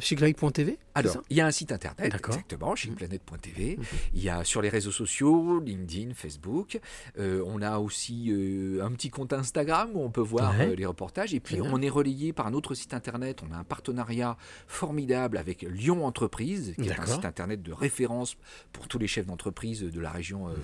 Alors, il y a un site internet, D'accord. Mhm. exactement, chicplanète.tv. Il y a sur les réseaux sociaux, LinkedIn, Facebook. Euh, on a aussi euh, un petit compte Instagram où on peut voir Ouais. euh, les reportages. Et puis, on est relayé par un autre site internet. On a un partenariat formidable avec Lyon Entreprise, qui est un site internet de référence pour tous les chefs d'entreprise de la région. Mhm.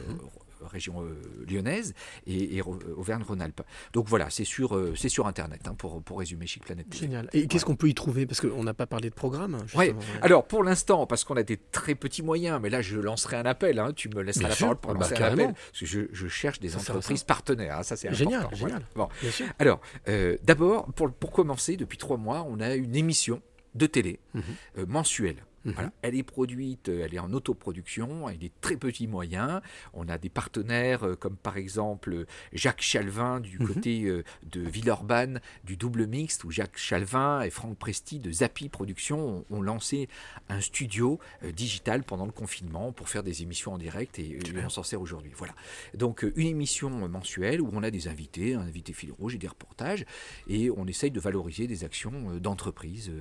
Région euh, lyonnaise et, et Ro- Auvergne-Rhône-Alpes. Donc voilà, c'est sur, euh, c'est sur Internet hein, pour, pour résumer Chic Planète. TV. Génial. Et qu'est-ce qu'on peut y trouver? Parce qu'on n'a pas parlé de programme. hein, Ouais. Alors pour l'instant, parce qu'on a des très petits moyens, mais là je lancerai un appel. hein, tu me laisseras Bien la sûr. parole pour Ah bah, lancer un appel, parce que je, je cherche des Ça entreprises ça. partenaires. hein, ça c'est Génial, important. voilà. Bon. Bien sûr. Alors euh, d'abord, pour, pour commencer, depuis trois mois, on a une émission de télé Mhm. euh, mensuelle Voilà. Elle est produite, euh, elle est en autoproduction, avec des très petits moyens. On a des partenaires euh, comme par exemple Jacques Chalvin du Mhm. côté euh, de Villeurbanne, du double mixte, où Jacques Chalvin et Franck Presti de Zappy Productions ont, ont lancé un studio euh, digital pendant le confinement pour faire des émissions en direct et, on s'en sert aujourd'hui. Voilà. Donc une émission mensuelle où on a des invités, un invité fil rouge et des reportages, et on essaye de valoriser des actions d'entreprise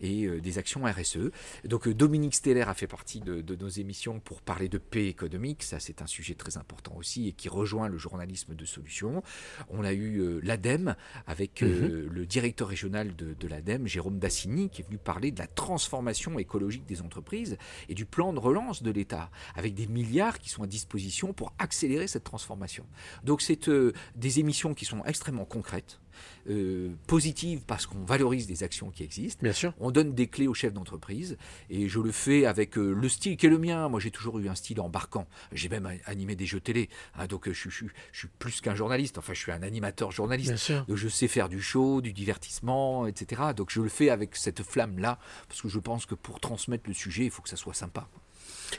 et des actions RSE. Donc euh, Dominique Steller a fait partie de, de nos émissions pour parler de paix économique, ça c'est un sujet très important aussi et qui rejoint le journalisme de solutions. On a eu euh, l'ADEME avec euh, le directeur régional de, de l'ADEME, Jérôme Dassini, qui est venu parler de la transformation écologique des entreprises et du plan de relance de l'État, avec des milliards qui sont à disposition pour accélérer cette transformation. Donc c'est euh, des émissions qui sont extrêmement concrètes. Euh, positives parce qu'on valorise des actions qui existent. Bien sûr. On donne des clés aux chefs d'entreprise et je le fais avec euh, le style qui est le mien. Moi, j'ai toujours eu un style embarquant. J'ai même animé des jeux télé. hein, donc, euh, je, suis- je suis- je suis plus qu'un journaliste. Enfin, je suis un animateur journaliste. Bien sûr. Donc, je sais faire du show, du divertissement, etc. Donc, je le fais avec cette flamme-là parce que je pense que pour transmettre le sujet, il faut que ça soit sympa.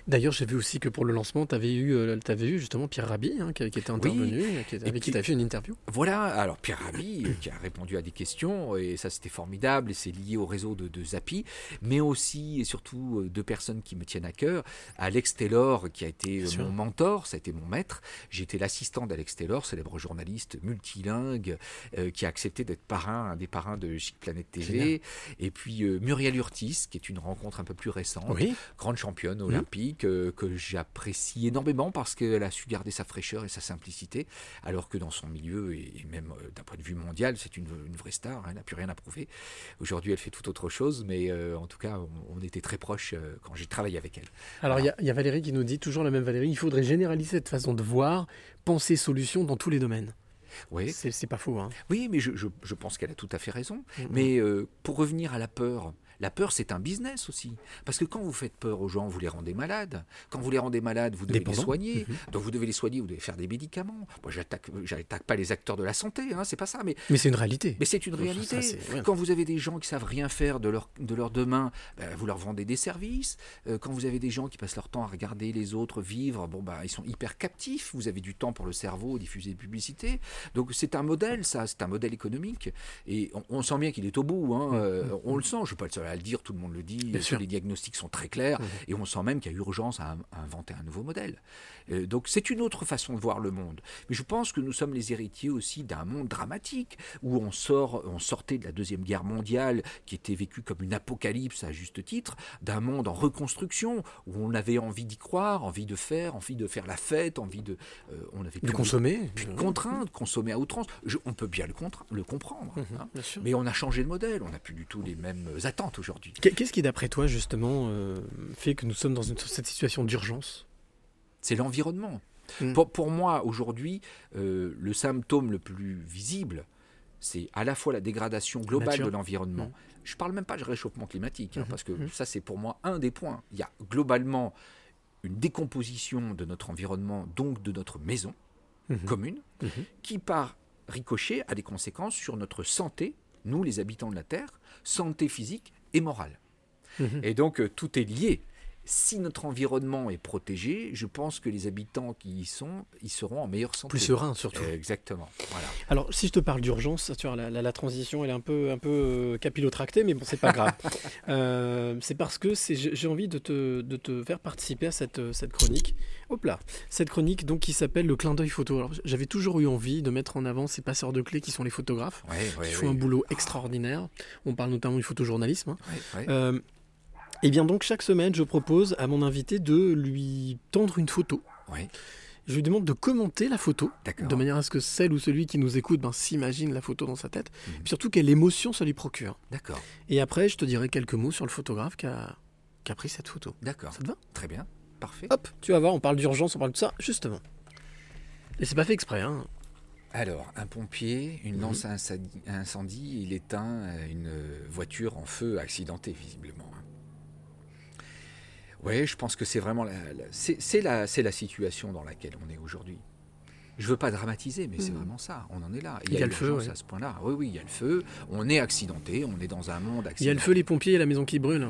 D'ailleurs, j'ai vu aussi que pour le lancement, tu avais, eu, euh, eu justement Pierre Rabhi, hein, qui, qui était intervenu, qui- Et avec qui tu as fait une interview. Voilà, alors Pierre Rabhi euh, qui a répondu à des questions, et ça c'était formidable, et c'est lié au réseau de, de Zappy, mais aussi et surtout euh, deux personnes qui me tiennent à cœur. Alex Taylor, qui a été euh, mon mentor, ça a été mon maître. J'étais l'assistant d'Alex Taylor, célèbre journaliste multilingue, euh, qui a accepté d'être parrain, un des parrains de Chic Planète TV. Génial. Et puis euh, Muriel Urtis, qui est une rencontre un peu plus récente, Oui. grande championne olympique, que j'apprécie énormément parce qu'elle a su garder sa fraîcheur et sa simplicité, alors que dans son milieu, et même euh, d'un point de vue mondial, c'est une, une vraie star, hein, elle n'a plus rien à prouver. Aujourd'hui, elle fait tout autre chose, mais euh, en tout cas, on, on était très proches euh, quand j'ai travaillé avec elle. Alors, il y a- il y, a Valérie qui nous dit, toujours la même Valérie, il faudrait généraliser cette façon de voir, penser solution dans tous les domaines. Oui. C'est pas faux. Hein. Oui, mais je, je- je pense qu'elle a tout à fait raison. Mais euh, pour revenir à la peur, la peur, c'est un business aussi. Parce que quand vous faites peur aux gens, vous les rendez malades. Quand vous les rendez malades, vous devez les soigner. Mhm. Donc vous devez les soigner, vous devez faire des médicaments. Moi, j'attaque, j'attaque pas les acteurs de la santé, hein, c'est pas ça. Mais, Mais c'est une réalité. mais c'est une réalité. Quand vous avez des gens qui savent rien faire de leur, de leur demain, ben, vous leur vendez des services. Euh, quand vous avez des gens qui passent leur temps à regarder les autres vivre, bon, bah, ils sont hyper captifs. Vous avez du temps pour le cerveau, diffuser des publicités. Donc c'est un modèle, ça, c'est un modèle économique. Et on, on sent bien qu'il est au bout. hein. Euh, on le sent, je ne suis pas le seul à le dire, tout le monde le dit. Sûr. les diagnostics sont très clairs. Mhm. Et on sent même qu'il y a urgence à, à inventer un nouveau modèle. Euh, donc c'est une autre façon de voir le monde. Mais je pense que nous sommes les héritiers aussi d'un monde dramatique où on sort, on sortait de la deuxième guerre mondiale qui était vécue comme une apocalypse à juste titre, d'un monde en reconstruction où on avait envie d'y croire, envie de faire, envie de faire la fête, envie de, euh, on avait De consommer. plus de consommer à outrance. Je- on peut bien le, comprendre, Mhm, hein. mais on a changé de modèle, on n'a plus du tout les mêmes attentes aujourd'hui. Qu'est- Qu'est-ce qui, d'après toi, justement, euh, fait que nous sommes dans une- cette situation d'urgence? C'est l'environnement. Mm. Pour, pour moi, aujourd'hui, euh, le symptôme le plus visible, c'est à la fois la dégradation globale Nature. de l'environnement. Mm. Je ne parle même pas de réchauffement climatique, hein, Mhm, parce que mhm. ça, c'est pour moi un des points. Il y a globalement une décomposition de notre environnement, donc de notre maison Mhm. commune, qui par ricochet a des conséquences sur notre santé, nous les habitants de la Terre, santé physique et morale. Et donc euh, tout est lié. Si notre environnement est protégé, je pense que les habitants qui y sont, ils seront en meilleure santé. Plus sereins, surtout. Euh, exactement. Voilà. Alors, si je te parle d'urgence, tu vois, la, la- la transition, elle est un peu, un peu euh, capillotractée, mais bon, c'est pas grave. <laughs> Euh, c'est parce que j'ai envie de te, de te faire participer à cette, euh, cette chronique. Hop là, cette chronique donc qui s'appelle le clin d'œil photo. Alors, j'avais toujours eu envie de mettre en avant ces passeurs de clés qui sont les photographes, Ouais, ouais, qui font ouais. un boulot extraordinaire. On parle notamment du photojournalisme. hein. Euh, et bien donc chaque semaine, je propose à mon invité de lui tendre une photo. Ouais. Je lui demande de commenter la photo, D'accord. de manière à ce que celle ou celui qui nous écoute ben, s'imagine la photo dans sa tête, Mhm. et puis surtout quelle émotion ça lui procure. D'accord. Et après, je te dirai quelques mots sur le photographe qui a, qui a pris cette photo. D'accord. Ça te va? Très bien. Parfait. Hop, tu vas voir, on parle d'urgence, on parle de ça, justement. Et c'est pas fait exprès, hein. Alors, un pompier, une Mhm. lance à incendie, il éteint euh, une voiture en feu accidentée, visiblement. Oui, je pense que c'est vraiment la, la- c'est, la, c'est la situation dans laquelle on est aujourd'hui. Je veux pas dramatiser, mais c'est Mhm. vraiment ça. On en est là. Il y a le feu, ouais. à ce point-là. Oui, oui, il y a le feu. On est accidenté. On est dans un monde Il y a accidenté. le feu, les pompiers et la maison qui brûle.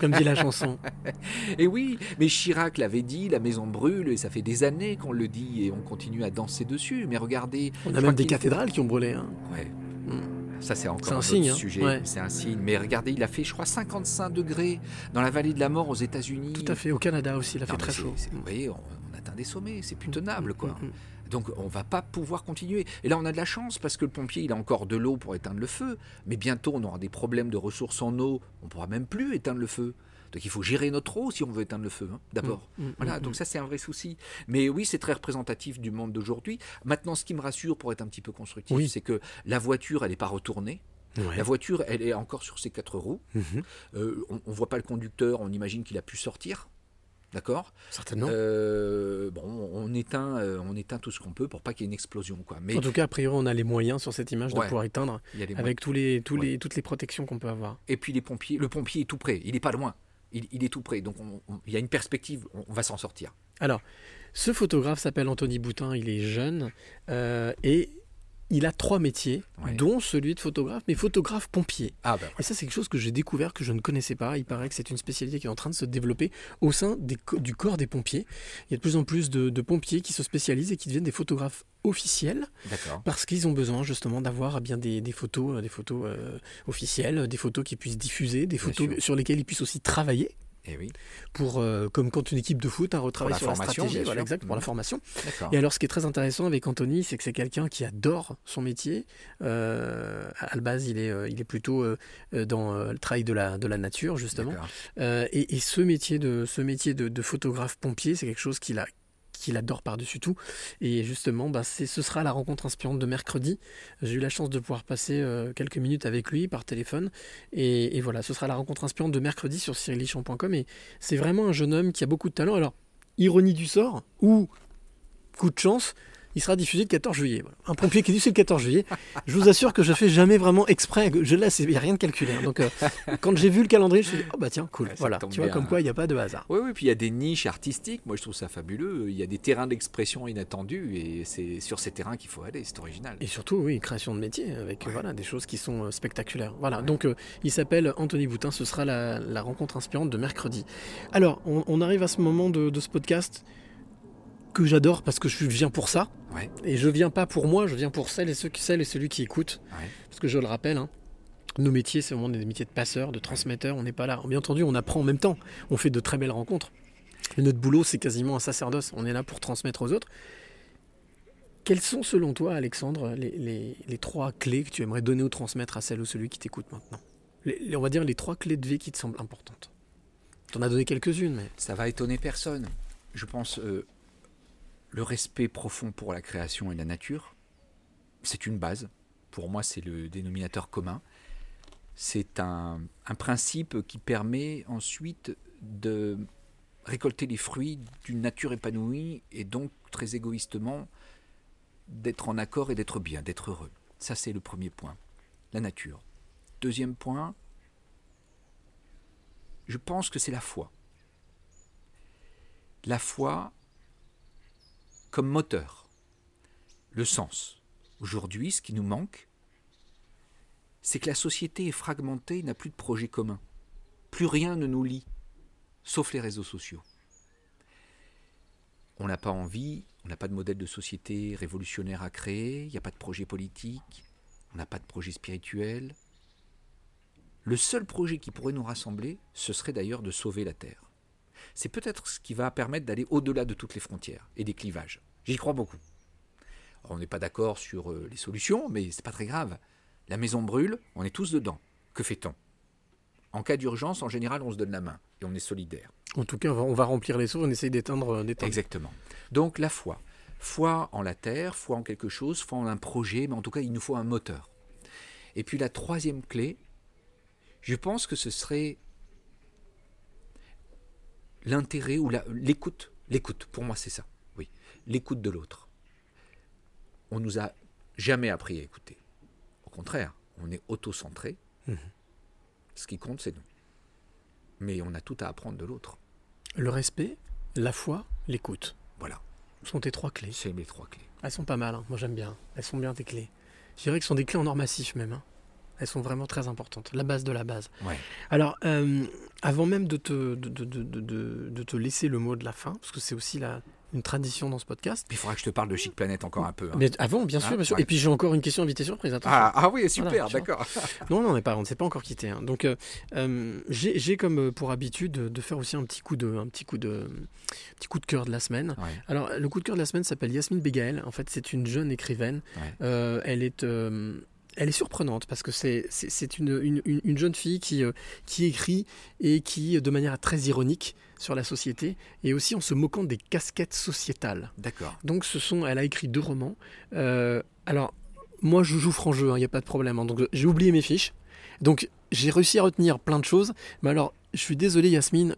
Comme dit la chanson. <laughs> Et oui, mais Chirac l'avait dit, la maison brûle, et ça fait des années qu'on le dit, et on continue à danser dessus. Mais regardez. On a même des cathédrales qui ont brûlé. hein. Ouais. Mm. Ça, c'est encore un autre signe, hein. sujet. Ouais. C'est un signe. Mais regardez, il a fait, je crois, 55 degrés dans la vallée de la mort aux États-Unis. Tout à fait. Au Canada aussi, il a Non, fait très chaud. Vous voyez, on, on atteint des sommets, c'est plus tenable, quoi. Mm, mm. Donc on va pas pouvoir continuer. Et là, on a de la chance parce que le pompier, il a encore de l'eau pour éteindre le feu. Mais bientôt, on aura des problèmes de ressources en eau. On pourra même plus éteindre le feu. Donc il faut gérer notre eau si on veut éteindre le feu, hein, d'abord. Mm, mm, voilà, mm, donc ça c'est un vrai souci. Mais oui, c'est très représentatif du monde d'aujourd'hui. Maintenant, ce qui me rassure pour être un petit peu constructif, Oui. c'est que la voiture, elle n'est pas retournée. Ouais. La voiture, elle est encore sur ses quatre roues. Mhm. Euh, on ne voit pas le conducteur, on imagine qu'il a pu sortir. D'accord? Certainement. Euh, Bon, on éteint, euh, on éteint tout ce qu'on peut pour pas qu'il y ait une explosion. Quoi. Mais En tout cas, a priori, on a les moyens sur cette image de pouvoir éteindre avec tous les, tous Ouais. les, toutes les protections qu'on peut avoir. Et puis les pompiers, le pompier est tout près, il n'est pas loin. Il, est tout près, donc on- on- il y a une perspective, on, on va s'en sortir. Alors, ce photographe s'appelle Anthony Boutin, il est jeune euh, et il a trois métiers, Ouais. dont celui de photographe, mais photographe pompier. Ah ben Et ça, c'est quelque chose que j'ai découvert, que je ne connaissais pas. Il paraît que c'est une spécialité qui est en train de se développer au sein des du corps des pompiers. Il y a de plus en plus de, de pompiers qui se spécialisent et qui deviennent des photographes officiels parce qu'ils ont besoin justement d'avoir eh bien des, des photos, euh, des photos euh, officielles, des photos qu'ils puissent diffuser, des Bien photos sûr. sur lesquelles ils puissent aussi travailler. Et oui, Pour, euh, comme quand une équipe de foot a retravaille sur la formation, stratégie, voilà, exact, pour la Mhm. formation. Et alors, ce qui est très intéressant avec Anthony, c'est que c'est quelqu'un qui adore son métier. Euh, à la base, il est, euh, il est plutôt dans le travail de la, de la nature, justement. Et, et ce métier de, ce métier de, de photographe pompier, c'est quelque chose qu'il a qu'il adore par-dessus tout. Et justement, bah, ce sera la rencontre inspirante de mercredi. J'ai eu la chance de pouvoir passer euh, quelques minutes avec lui par téléphone. Et, et voilà, ce sera la rencontre inspirante de mercredi sur cyrilichamp.com. Et c'est vraiment un jeune homme qui a beaucoup de talent. Alors, ironie du sort, ou coup de chance, il sera diffusé le 14 juillet. Voilà. Un pompier qui est diffusé le 14 juillet. Je vous assure que je fais jamais vraiment exprès. Je laisse, il n'y a rien de calculé. hein. Donc, euh, quand j'ai vu le calendrier, je me suis dit, oh bah tiens, cool. Ouais, voilà, tu vois, bien, comme quoi il n'y a pas de hasard. Oui, oui, puis il y a des niches artistiques, moi je trouve ça fabuleux. Il y a des terrains d'expression inattendus et c'est sur ces terrains qu'il faut aller, c'est original. Et surtout, oui, création de métier avec voilà, des choses qui sont euh, spectaculaires. Voilà, donc euh, il s'appelle Anthony Boutin, ce sera la, la rencontre inspirante de mercredi. Alors, on, on arrive à ce moment de, de ce podcast que j'adore parce que je viens pour ça. Ouais. Et je viens pas pour moi, je viens pour celles et, ceux, qui- celles et celui qui écoute. Ouais. Parce que je le rappelle, hein, nos métiers, c'est vraiment des métiers de passeurs, de transmetteurs. On n'est pas là. Bien entendu, on apprend en même temps. On fait de très belles rencontres. Mais notre boulot, c'est quasiment un sacerdoce. On est là pour transmettre aux autres. Quelles sont, selon toi, Alexandre, les, les- les trois clés que tu aimerais donner ou transmettre à celle ou celui qui t'écoute maintenant? Les- les- On va dire les trois clés de vie qui te semblent importantes. Tu en as donné quelques-unes, mais. Ça va étonner personne. Je pense euh, le respect profond pour la création et la nature, c'est une base. Pour moi, c'est le dénominateur commun. C'est un, principe qui permet ensuite de récolter les fruits d'une nature épanouie et donc très égoïstement d'être en accord et d'être bien, d'être heureux. Ça, c'est le premier point. La nature. Deuxième point, je pense que c'est la foi. La foi comme moteur, le sens. Aujourd'hui, ce qui nous manque, c'est que la société est fragmentée, n'a plus de projet commun. Plus rien ne nous lie, sauf les réseaux sociaux. On n'a pas envie, on n'a pas de modèle de société révolutionnaire à créer, il n'y a pas de projet politique, on n'a pas de projet spirituel. Le seul projet qui pourrait nous rassembler, ce serait d'ailleurs de sauver la Terre. C'est peut-être ce qui va permettre d'aller au-delà de toutes les frontières et des clivages. J'y crois beaucoup. Alors, on n'est pas d'accord sur euh, les solutions, mais c'est pas très grave. La maison brûle, on est tous dedans. Que fait-on? En cas d'urgence, en général, on se donne la main et on est solidaire. En tout cas, on va, remplir les seaux, on essaye d'éteindre. d'éteindre. Exactement. Donc la foi. Foi en la terre, foi en quelque chose, foi en un projet, mais en tout cas, il nous faut un moteur. Et puis la troisième clé, je pense que ce serait l'intérêt ou l'écoute. L'écoute, pour moi, c'est ça. Oui, l'écoute de l'autre. On nous a jamais appris à écouter. Au contraire, on est auto-centré. Mhm. Ce qui compte, c'est nous. Mais on a tout à apprendre de l'autre. Le respect, la foi, l'écoute. Voilà. Ce sont tes trois clés. C'est mes trois clés. Elles sont pas mal, hein. moi j'aime bien. Elles sont bien tes clés. Je dirais que ce sont des clés en or massif même. hein. Elles sont vraiment très importantes. La base de la base. Ouais. Alors, euh, avant même de te, de, de- de- de- de- de te laisser le mot de la fin, parce que c'est aussi la, une tradition dans ce podcast. Il faudra que je te parle de Chic Planet encore un peu. hein. Mais avant, bien sûr, Hein bien sûr. Ouais. Et puis j'ai encore une question invité surprise. Ah, ah oui, super, Voilà, d'accord. non, non, on n'est pas, on ne s'est pas encore quitté. hein. Donc, euh, euh, j'ai comme pour habitude de, faire aussi un petit coup de, un petit coup de, petit coup de cœur de la semaine. Ouais. Alors, le coup de cœur de la semaine s'appelle Yasmine Begaël. En fait, c'est une jeune écrivaine. Ouais. Euh, elle est euh, elle est surprenante parce que c'est une, une, une- une jeune fille qui, euh, qui écrit et qui, euh, de manière très ironique sur la société, et aussi en se moquant des casquettes sociétales. D'accord. Donc, ce sont, elle a écrit deux romans. Euh, alors, moi, je joue franc jeu, il n'y a pas de problème. hein. donc, j'ai oublié mes fiches. Donc, j'ai réussi à retenir plein de choses. Mais alors, je suis désolé, Yasmine.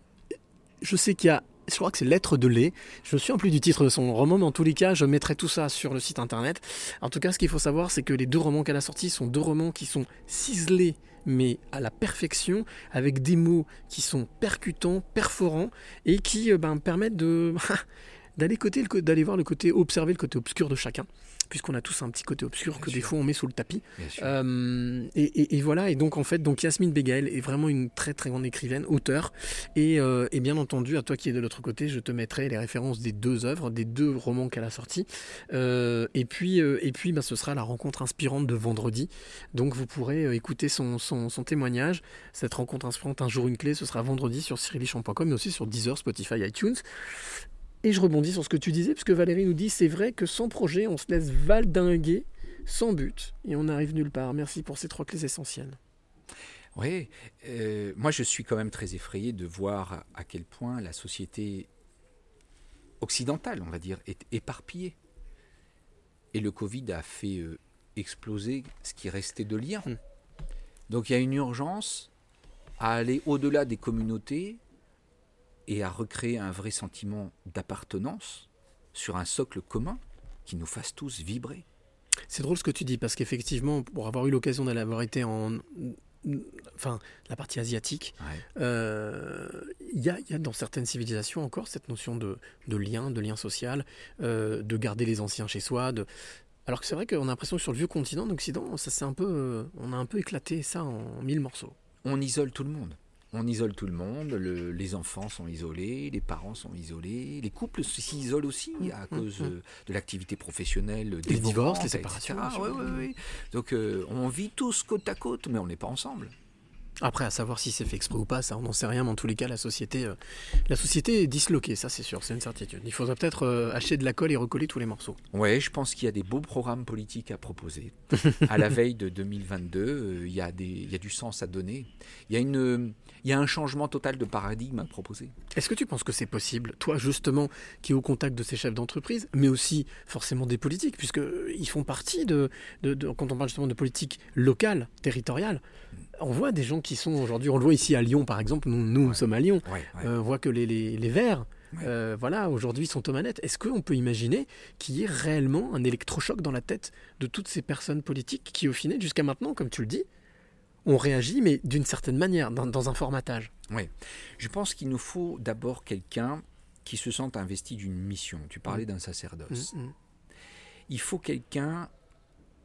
Je sais qu'il y a. Je crois que c'est Lettre de lait. Je me souviens plus du titre de son roman, mais en tous les cas, je mettrai tout ça sur le site internet. En tout cas, ce qu'il faut savoir, c'est que les deux romans qu'elle a sortis sont deux romans qui sont ciselés, mais à la perfection, avec des mots qui sont percutants, perforants, et qui euh, ben, permettent <laughs> d'aller d'aller voir le côté observer le côté obscur de chacun puisqu'on a tous un petit côté obscur que des fois on met sous le tapis. Euh, et, et- et voilà et donc en fait donc Yasmine Begaël est vraiment une très très grande écrivaine auteur et, euh, et bien entendu à toi qui es de l'autre côté je te mettrai les références des deux œuvres des deux romans qu'elle a sortis. Euh, et puis et puis ben, ce sera la rencontre inspirante de vendredi. Donc vous pourrez écouter son, son, son témoignage. Cette rencontre inspirante un jour une clé ce sera vendredi sur cyrilichamp.com mais aussi sur Deezer Spotify iTunes et je rebondis sur ce que tu disais, puisque Valérie nous dit c'est vrai que sans projet, on se laisse valdinguer sans but et on n'arrive nulle part. Merci pour ces trois clés essentielles. Oui, euh, moi je suis quand même très effrayé de voir à quel point la société occidentale, on va dire, est éparpillée. Et le Covid a fait euh, exploser ce qui restait de lien. Donc il y a une urgence à aller au-delà des communautés et à recréer un vrai sentiment d'appartenance sur un socle commun qui nous fasse tous vibrer. C'est drôle ce que tu dis, parce qu'effectivement, pour avoir eu l'occasion d'aller avoir été en. Enfin, la partie asiatique, euh, il y, a, y a dans certaines civilisations encore cette notion de, de lien, de lien social, euh, de garder les anciens chez soi. De... Alors que c'est vrai qu'on a l'impression que sur le vieux continent, en Occident, ça c'est un peu, euh, on a un peu éclaté ça en mille morceaux. on isole tout le monde. On isole tout le monde, le- les enfants sont isolés, les parents sont isolés, les couples s'isolent aussi à cause mm. euh, de l'activité professionnelle, Les dévorante, divorces, les séparations, ouais, ouais, ouais. Donc euh, on vit tous côte à côte, mais on n'est pas ensemble. Après, à savoir si c'est fait exprès ou pas, ça, on n'en sait rien, mais en tous les cas, la société, euh, la société est disloquée, ça c'est sûr, c'est une certitude. Il faudrait peut-être euh, acheter de la colle et recoller tous les morceaux. Ouais, je pense qu'il y a des beaux programmes politiques à proposer. à la <laughs> veille de 2022, euh, il y, a des- il y a du sens à donner. Il y, a une, euh, il y a un changement total de paradigme à proposer. Est-ce que tu penses que c'est possible, toi justement, qui es au contact de ces chefs d'entreprise, mais aussi forcément des politiques, puisqu'ils font partie de, de- de- quand on parle justement de politique locale, territoriale, on voit des gens qui sont aujourd'hui, on le voit ici à Lyon par exemple, nous, nous sommes à Lyon, Ouais, ouais. Euh, on voit que les, les- les Verts, euh, voilà, aujourd'hui sont aux manettes. Est-ce qu'on peut imaginer qu'il y ait réellement un électrochoc dans la tête de toutes ces personnes politiques qui, au final, jusqu'à maintenant, comme tu le dis, ont réagi, mais d'une certaine manière, dans, dans un formatage? Oui. Je pense qu'il nous faut d'abord quelqu'un qui se sente investi d'une mission. Tu parlais d'un sacerdoce. Mm, mm. Il faut quelqu'un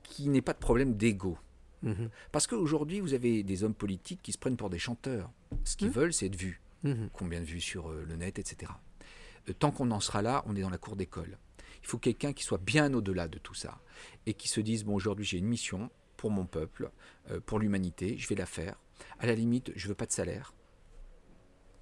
qui n'ait pas de problème d'ego. Mhm. Parce qu'aujourd'hui, vous avez des hommes politiques qui se prennent pour des chanteurs. Ce qu'ils Mhm. veulent, c'est être vus. Mhm. Combien de vues sur euh, le net, etc. Euh, tant qu'on en sera là, on est dans la cour d'école. Il faut quelqu'un qui soit bien au-delà de tout ça et qui se dise bon, aujourd'hui, j'ai une mission pour mon peuple, euh, pour l'humanité, je vais la faire. À la limite, je veux pas de salaire.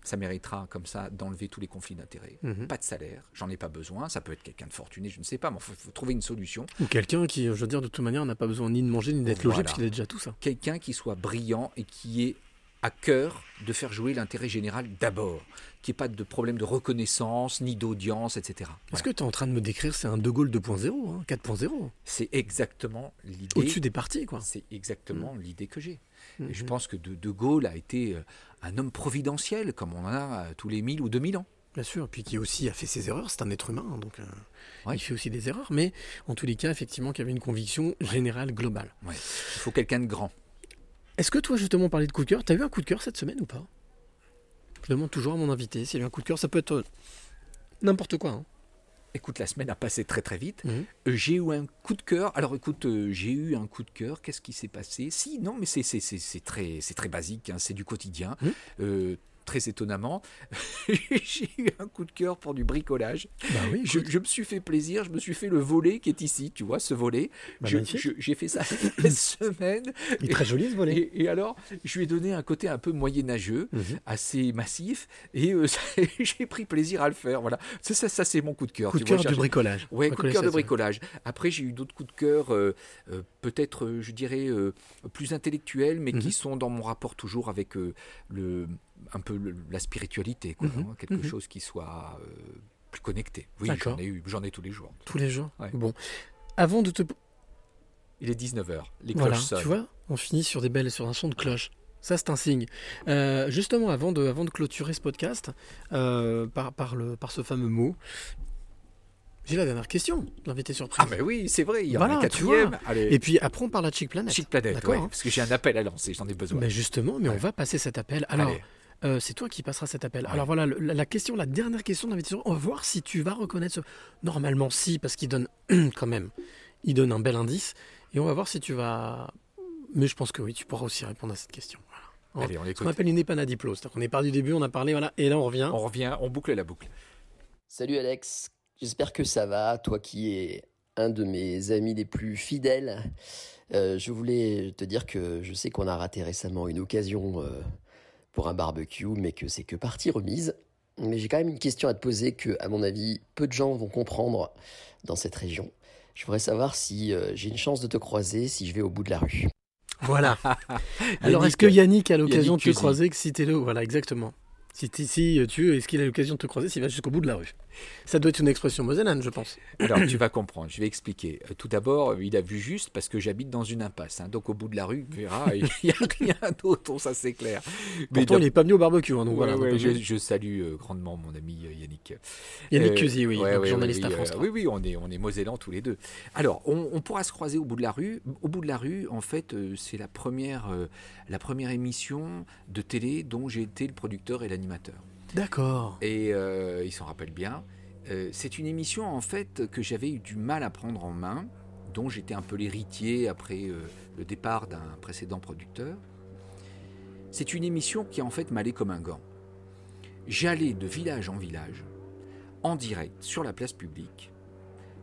Ça méritera comme ça d'enlever tous les conflits d'intérêts. Mhm. Pas de salaire, j'en ai pas besoin. Ça peut être quelqu'un de fortuné, je ne sais pas, mais il faut, faut trouver une solution. Ou quelqu'un qui, je veux dire, de toute manière, n'a pas besoin ni de manger ni d'être logé, parce qu'il a déjà tout ça. Quelqu'un qui soit brillant et qui ait à cœur de faire jouer l'intérêt général d'abord, qui n'y ait pas de problème de reconnaissance, ni d'audience, etc. Est-ce que tu es en train de me décrire, c'est un De Gaulle 2.0, hein, 4.0 C'est exactement l'idée. Au-dessus des partis, quoi. C'est exactement l'idée que j'ai. Et je pense que de, de Gaulle a été euh, un homme providentiel, comme on en a euh, tous les 1000 ou 2000 ans. Bien sûr, puis qui aussi a fait ses erreurs, c'est un être humain, hein, donc euh, Ouais. il fait aussi des erreurs, mais en tous les cas, effectivement, qu'il y avait une conviction générale, globale. Ouais. Il faut quelqu'un de grand. Est-ce que toi, justement, parler de coup de cœur, t'as eu un coup de cœur cette semaine ou pas? Je demande toujours à mon invité s'il a eu un coup de cœur, ça peut être euh, n'importe quoi. hein. Écoute, la semaine a passé très très vite. Mhm. Euh, j'ai eu un coup de cœur. Alors écoute, euh, j'ai eu un coup de cœur. Qu'est-ce qui s'est passé? Si, non, mais c'est c'est- c'est- c'est très, très basique. hein, c'est du quotidien. Mhm. Euh, très étonnamment, <laughs> j'ai eu un coup de cœur pour du bricolage. Bah oui, je, me suis fait plaisir. Je me suis fait le volet qui est ici. Tu vois, ce volet. Bah, j'ai fait ça <coughs> <laughs> cette semaine. Il est très joli, ce volet. Et, et alors, je lui ai donné un côté un peu moyenâgeux, Mhm. assez massif, et euh, <laughs> j'ai pris plaisir à le faire. Voilà, ça, ça, ça, c'est mon coup de cœur. Coup de cœur du bricolage. Ouais, coup de cœur de bricolage. Après, j'ai eu d'autres coups de cœur, euh, euh, peut-être, je dirais, plus intellectuels, mais Mhm. qui sont dans mon rapport toujours avec le, un peu le- la spiritualité, quoi, Mhm. hein, quelque Mhm. chose qui soit euh, plus connecté. Oui, j'en ai eu, j'en ai tous les jours. Tous les jours. Ouais. Bon. Avant de te. Il est 19h, les Voilà, cloches sonnent. tu vois, on finit sur des belles, sur un son de cloche. Ça, c'est un signe. Euh, justement, avant de, avant de clôturer ce podcast, euh, par, par, le, par ce fameux mot, j'ai la dernière question, l'invité surprise. Ah, mais oui, c'est vrai, il y en a Voilà, vois. quatrième. Et puis après, on parle à Chic Planet. Chic Planet, D'accord ouais, hein parce que j'ai un appel à lancer, j'en ai besoin. Ben justement, mais on va passer cet appel. Alors, Allez. Euh, c'est toi qui passeras cet appel. Ouais. Alors voilà, le- la, question, la dernière question d'invitation, on va voir si tu vas reconnaître ce... Normalement, si, parce qu'il donne <clears throat> quand même, il donne un bel indice. Et on va voir si tu vas... Mais je pense que oui, tu pourras aussi répondre à cette question. Voilà. Allez, on appelle une épanadiplo. C'est-à-dire qu'on est parti du début, on a parlé, voilà, et là on revient. On revient, on boucle la boucle. Salut Alex, j'espère que ça va, toi qui es un de mes amis les plus fidèles. Euh, je voulais te dire que je sais qu'on a raté récemment une occasion euh, pour un barbecue, mais que c'est que partie remise. Mais j'ai quand même une question à te poser que, à mon avis, peu de gens vont comprendre dans cette région. Je voudrais savoir si euh, j'ai une chance de te croiser si je vais au bout de la rue. Voilà. <laughs> Alors, est-ce que Yannick a l'occasion de te croiser? Citez-le. Voilà, exactement. Si, si tu, est-ce qu'il a l'occasion de te croiser s'il va jusqu'au bout de la rue? Ça doit être une expression mosellane, je pense. Alors, tu vas comprendre, je vais expliquer. Euh, Tout d'abord, euh, il a vu juste parce que j'habite dans une impasse. hein. donc, au bout de la rue, tu verras, il n'y <laughs> a rien d'autre, ça c'est clair. Pourtant, donc- il n'est pas venu au barbecue. hein, donc Ouais, voilà, ouais, donc, je, euh, je salue euh, grandement mon ami euh, Yannick. Yannick Cusy, oui, donc journaliste oui, à France euh, 3. oui, oui, on est, on est mosellans tous les deux. Alors, on, on pourra se croiser au bout de la rue. Au bout de la rue, en fait, euh, c'est la première, euh, la première émission de télé dont j'ai été le producteur et l'animateur. D'accord. Et euh, il s'en rappelle bien. Euh, c'est une émission en fait que j'avais eu du mal à prendre en main, dont j'étais un peu l'héritier après euh, le départ d'un précédent producteur. C'est une émission qui en fait m'allait comme un gant. J'allais de village en village, en direct, sur la place publique,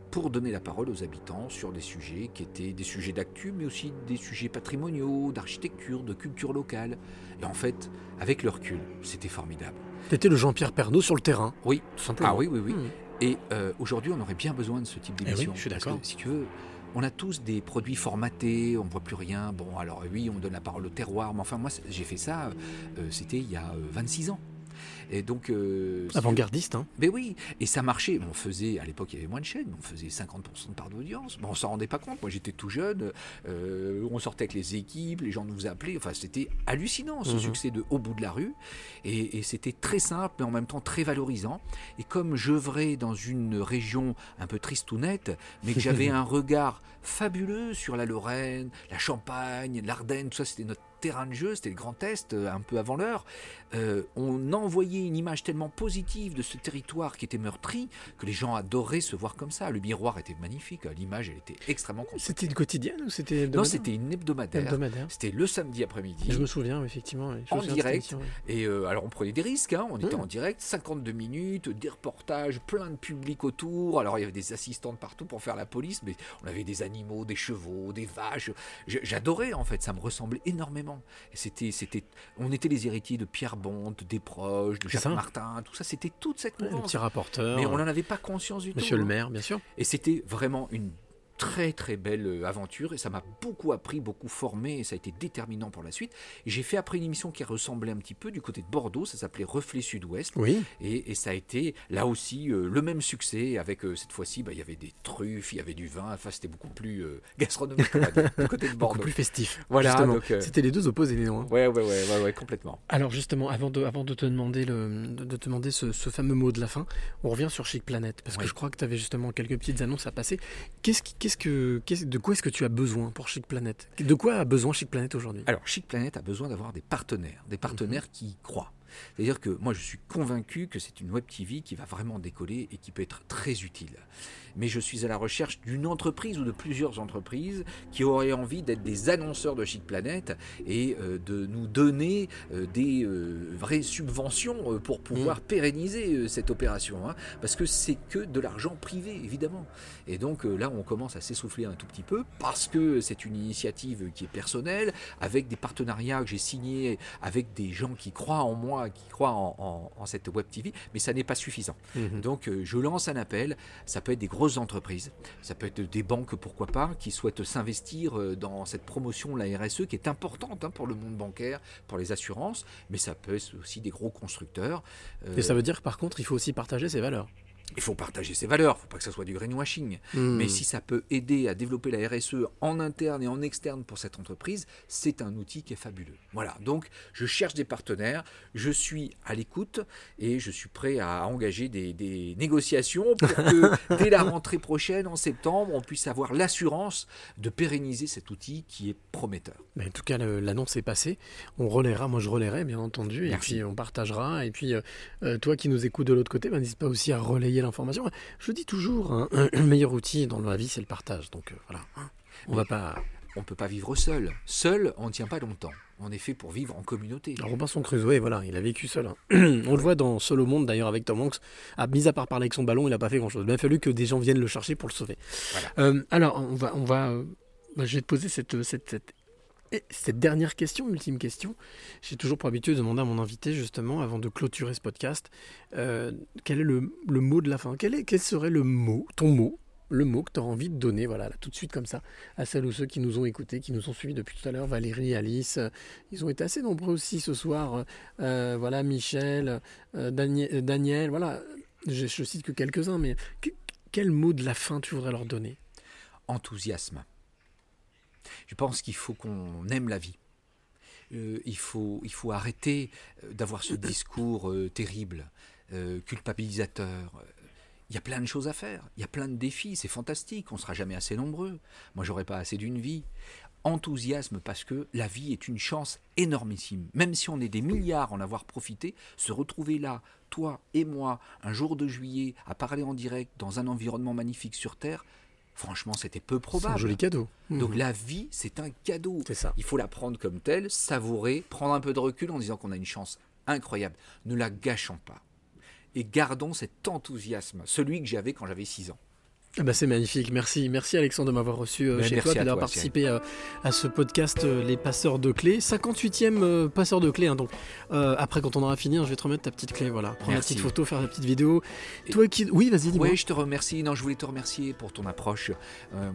pour donner la parole aux habitants sur des sujets qui étaient des sujets d'actu, mais aussi des sujets patrimoniaux, d'architecture, de culture locale. Et en fait, avec le recul, c'était formidable. T'étais le Jean-Pierre Pernaud sur le terrain. Oui, tout simplement. Ah oui, oui, oui. Hmm. Et euh, aujourd'hui, on aurait bien besoin de ce type Eh d'émission. oui, je suis d'accord. Si tu veux, on a tous des produits formatés, on ne voit plus rien. Bon, alors oui, on donne la parole au terroir, mais enfin, moi, j'ai fait ça, euh, c'était il y a euh, 26 ans. Et donc. euh, Avant-gardiste, hein. mais oui, et ça marchait. On faisait, à l'époque, il y avait moins de chaînes, mais on faisait 50% de part d'audience. Bon, on s'en rendait pas compte. Moi, j'étais tout jeune. euh, on sortait avec les équipes, les gens nous appelaient. Enfin, c'était hallucinant ce Mhm. succès de Au bout de la rue. Et, et c'était très simple, mais en même temps très valorisant. Et comme j'œuvrais dans une région un peu tristounette, mais que j'avais <laughs> un regard fabuleux sur la Lorraine, la Champagne, l'Ardenne, tout ça, c'était notre terrain de jeu, c'était le Grand Est, euh, un peu avant l'heure. Euh, on envoyait une image tellement positive de ce territoire qui était meurtri que les gens adoraient se voir comme ça. Le miroir était magnifique, l'image elle était extrêmement construite. C'était une quotidienne ou c'était Non, c'était une hebdomadaire. Hebdomadaire. C'était le samedi après-midi. Je me souviens, effectivement. oui. En direct. oui. Et euh, alors on prenait des risques, hein. on était Mmh. en direct, 52 minutes, des reportages, plein de public autour. Alors il y avait des assistantes partout pour faire la police, mais on avait des animaux, des chevaux, des vaches. J'adorais en fait, ça me ressemblait énormément. Et c'était, c'était, on était les héritiers de Pierre Bond, des proches, de Jacques. Martin, tout ça, c'était toute cette Ouais, le mouvance. petit rapporteur. Mais on n'en avait pas conscience du tout. Monsieur le hein. maire, bien sûr. Et c'était vraiment une très très belle euh, aventure et ça m'a beaucoup appris, beaucoup formé et ça a été déterminant pour la suite. J'ai fait après une émission qui ressemblait un petit peu du côté de Bordeaux, ça s'appelait Reflet Sud-Ouest. Oui. Et, et ça a été là aussi euh, le même succès avec euh, cette fois-ci, bah, il y avait des truffes, il y avait du vin, enfin c'était beaucoup plus euh, <laughs> gastronomique du côté de <laughs> Bordeaux. Beaucoup plus festif. Voilà, C'était les deux opposés, les noms. hein. Ouais, ouais, ouais, ouais, complètement. Alors justement, avant de, avant de te demander, le, de, de te demander ce, ce fameux mot de la fin, on revient sur Chic Planet, parce que je crois que tu avais justement quelques petites annonces à passer. Qu'est-ce qui- qu'est-ce que, qu'est-ce- de quoi est-ce que tu as besoin pour Chic Planet De quoi a besoin Chic Planet aujourd'hui? Alors, Chic Planet a besoin d'avoir des partenaires, des partenaires qui y croient. C'est-à-dire que moi, je suis convaincu que c'est une web TV qui va vraiment décoller et qui peut être très utile. Mais je suis à la recherche d'une entreprise ou de plusieurs entreprises qui auraient envie d'être des annonceurs de Chic Planète et euh, de nous donner euh, des euh, vraies subventions pour pouvoir pérenniser euh, cette opération. hein. parce que c'est que de l'argent privé, évidemment. Et donc là, on commence à s'essouffler un tout petit peu parce que c'est une initiative qui est personnelle, avec des partenariats que j'ai signés avec des gens qui croient en moi, qui croient en, en- en cette web TV, mais ça n'est pas suffisant. Mhm. Donc je lance un appel, ça peut être des grosses entreprises, ça peut être des banques, pourquoi pas, qui souhaitent s'investir euh, dans cette promotion de la RSE qui est importante hein, pour le monde bancaire, pour les assurances, mais ça peut être aussi des gros constructeurs. Euh, Et ça veut dire que par contre, il faut aussi partager ses valeurs. Il faut partager ses valeurs, il ne faut pas que ça soit du greenwashing. Hmm. Mais si ça peut aider à développer la RSE en interne et en externe pour cette entreprise, c'est un outil qui est fabuleux. Voilà, donc je cherche des partenaires, je suis à l'écoute et je suis prêt à engager des, des négociations pour que <laughs> dès la rentrée prochaine, en septembre, on puisse avoir l'assurance de pérenniser cet outil qui est prometteur. Mais en tout cas, l'annonce est passée. On relaiera, moi je relayerai bien entendu, Merci. et puis on partagera. Et puis euh, euh, toi qui nous écoutes de l'autre côté, ben, n'hésite pas aussi à relayer l'information. Je dis toujours, hein, un, un meilleur outil dans la vie, c'est le partage. Donc euh, voilà, hein. on va pas. On ne peut pas vivre seul. Seul, on ne tient pas longtemps. On est fait pour vivre en communauté. Alors, Robinson Crusoe, voilà, il a vécu seul. hein. <clears throat> on le voit dans Seul au monde d'ailleurs avec Tom Hanks. Ah, mis à part parler avec son ballon, il n'a pas fait grand chose. Il a fallu que des gens viennent le chercher pour le sauver. Euh, alors, on va, on va, euh, je vais te poser cette, cette, cette, et cette dernière question, ultime question. J'ai toujours pour habitude de demander à mon invité, justement, avant de clôturer ce podcast, euh, quel est le, mot de la fin? Quel, est, serait le mot, ton mot, le mot que tu as envie de donner, voilà, là, tout de suite comme ça, à celles ou ceux qui nous ont écoutés, qui nous ont suivis depuis tout à l'heure, Valérie, Alice, euh, ils ont été assez nombreux aussi ce soir, euh, voilà, Michel, Daniel, Daniel, voilà, je, je cite que quelques-uns, mais que- quel mot de la fin tu voudrais leur donner? Enthousiasme. Je pense qu'il faut qu'on aime la vie. Euh, il, faut, il faut arrêter euh, d'avoir ce <coughs> discours euh, terrible, euh, culpabilisateur. Il y a plein de choses à faire, il y a plein de défis, c'est fantastique, on ne sera jamais assez nombreux. Moi, j'aurais pas assez d'une vie. Enthousiasme parce que la vie est une chance énormissime. Même si on est des milliards en avoir profité, se retrouver là, toi et moi, un jour de juillet, à parler en direct dans un environnement magnifique sur Terre, franchement, c'était peu probable. C'est un joli cadeau. Donc Mhm. la vie, c'est un cadeau. C'est ça. Il faut la prendre comme telle, savourer, prendre un peu de recul en disant qu'on a une chance incroyable. Ne la gâchons pas. Et gardons cet enthousiasme, celui que j'avais quand j'avais 6 ans. Ah bah c'est magnifique, merci, merci Alexandre de m'avoir reçu euh, chez toi et d'avoir participé euh, à ce podcast euh, Les Passeurs de Clés, 58e euh, passeur de clés. hein, donc après quand on aura fini, hein, je vais te remettre ta petite clé, voilà, prendre la petite photo, faire la petite vidéo. Toi qui, oui, vas-y, dis-moi. Oui, je te remercie. Non, je voulais te remercier pour ton approche.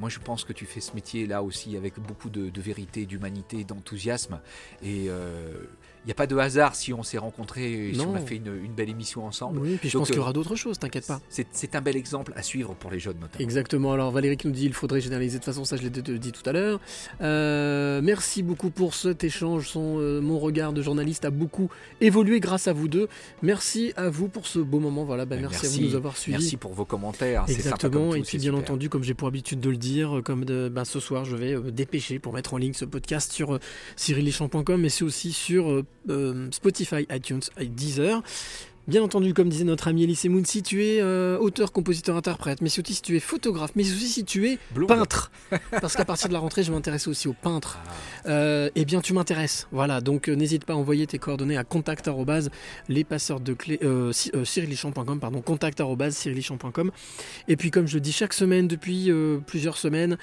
Moi, je pense que tu fais ce métier là aussi avec beaucoup de, de vérité, d'humanité, d'enthousiasme. Et n'y a pas de hasard si on s'est rencontrés et si on a fait une, une belle émission ensemble. Oui, puis je Donc, pense qu'il y euh, aura d'autres choses, t'inquiète pas. C'est un bel exemple à suivre pour les jeunes notamment. Exactement. Alors Valérie qui nous dit il faudrait généraliser de toute façon, ça je l'ai dit tout à l'heure. Euh, merci beaucoup pour cet échange. Son, euh, mon regard de journaliste a beaucoup évolué grâce à vous deux. Merci à vous pour ce beau moment. Voilà, bah, Ben, merci, à vous de nous avoir suivis. Merci pour vos commentaires. sympa Exactement. tout, Et puis bien super. entendu, comme j'ai pour habitude de le dire, comme de, ben, ce soir, je vais euh, dépêcher pour mettre en ligne ce podcast sur cyrilichamp.com, mais c'est aussi sur euh, Spotify, iTunes Deezer. Bien entendu, comme disait notre ami Elise Moon, si tu es euh, auteur, compositeur, interprète, mais aussi si tu es photographe, mais aussi si tu es Blonde. peintre, <laughs> parce qu'à partir de la rentrée, je vais m'intéresser aussi aux peintres. Euh, eh bien, tu m'intéresses. Voilà, donc euh, n'hésite pas à envoyer tes coordonnées à contact les passeurs de clés, cyrilichamp.com, pardon, contact cyrilichamp.com. Et puis, comme je le dis chaque semaine depuis plusieurs semaines,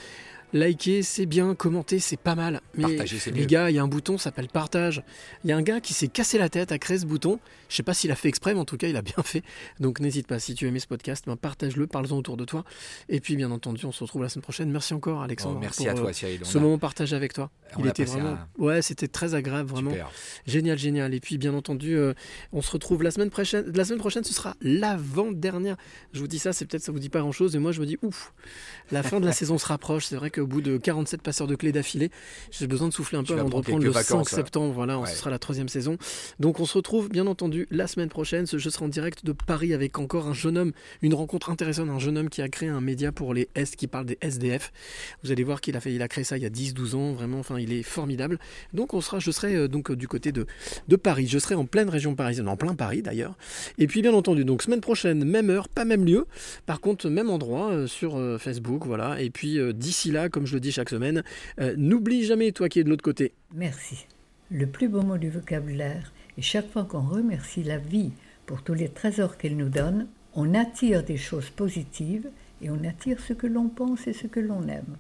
liker c'est bien, commenter c'est pas mal. Mais Partager, c'est les mieux. gars, il y a un bouton, ça s'appelle partage. Il y a un gars qui s'est cassé la tête à créer ce bouton. Je sais pas s'il a fait exprès, mais en tout cas, il a bien fait. Donc n'hésite pas, si tu as aimé ce podcast, ben, partage-le, parle-en autour de toi. Et puis, bien entendu, on se retrouve la semaine prochaine. Merci encore, Alexandre. Oh, merci pour, à toi, euh, Cyril. On Ce a- moment partagé avec toi. On il était vraiment. un- Ouais, c'était très agréable, vraiment. Super. Génial, génial. Et puis, bien entendu, euh, on se retrouve la semaine prochaine. La semaine prochaine, ce sera l'avant-dernière. Je vous dis ça, c'est peut-être ça vous dit pas grand-chose, mais moi, je me dis ouf. La fin de la <laughs> saison se rapproche. C'est vrai que qu'au bout de 47 passeurs de clés d'affilée, j'ai besoin de souffler un peu avant de prendre reprendre le quelques 5 vacances, hein. septembre. Voilà, Ouais. ce sera la troisième saison. Donc on se retrouve bien entendu la semaine prochaine. Ce jeu sera en direct de Paris avec encore un jeune homme, une rencontre intéressante, un jeune homme qui a créé un média pour les S qui parle des SDF. Vous allez voir qu'il a fait, il a créé ça il y a 10-12 ans. Vraiment, enfin, il est formidable. Donc on sera, je serai euh, donc euh, du côté de, de Paris. Je serai en pleine région parisienne, en plein Paris d'ailleurs. Et puis bien entendu, donc semaine prochaine, même heure, pas même lieu. Par contre, même endroit euh, sur euh, Facebook, voilà. Et puis euh, d'ici comme je le dis chaque semaine, euh, n'oublie jamais toi qui es de l'autre côté. Merci. Le plus beau mot du vocabulaire est chaque fois qu'on remercie la vie pour tous les trésors qu'elle nous donne, on attire des choses positives et on attire ce que l'on pense et ce que l'on aime.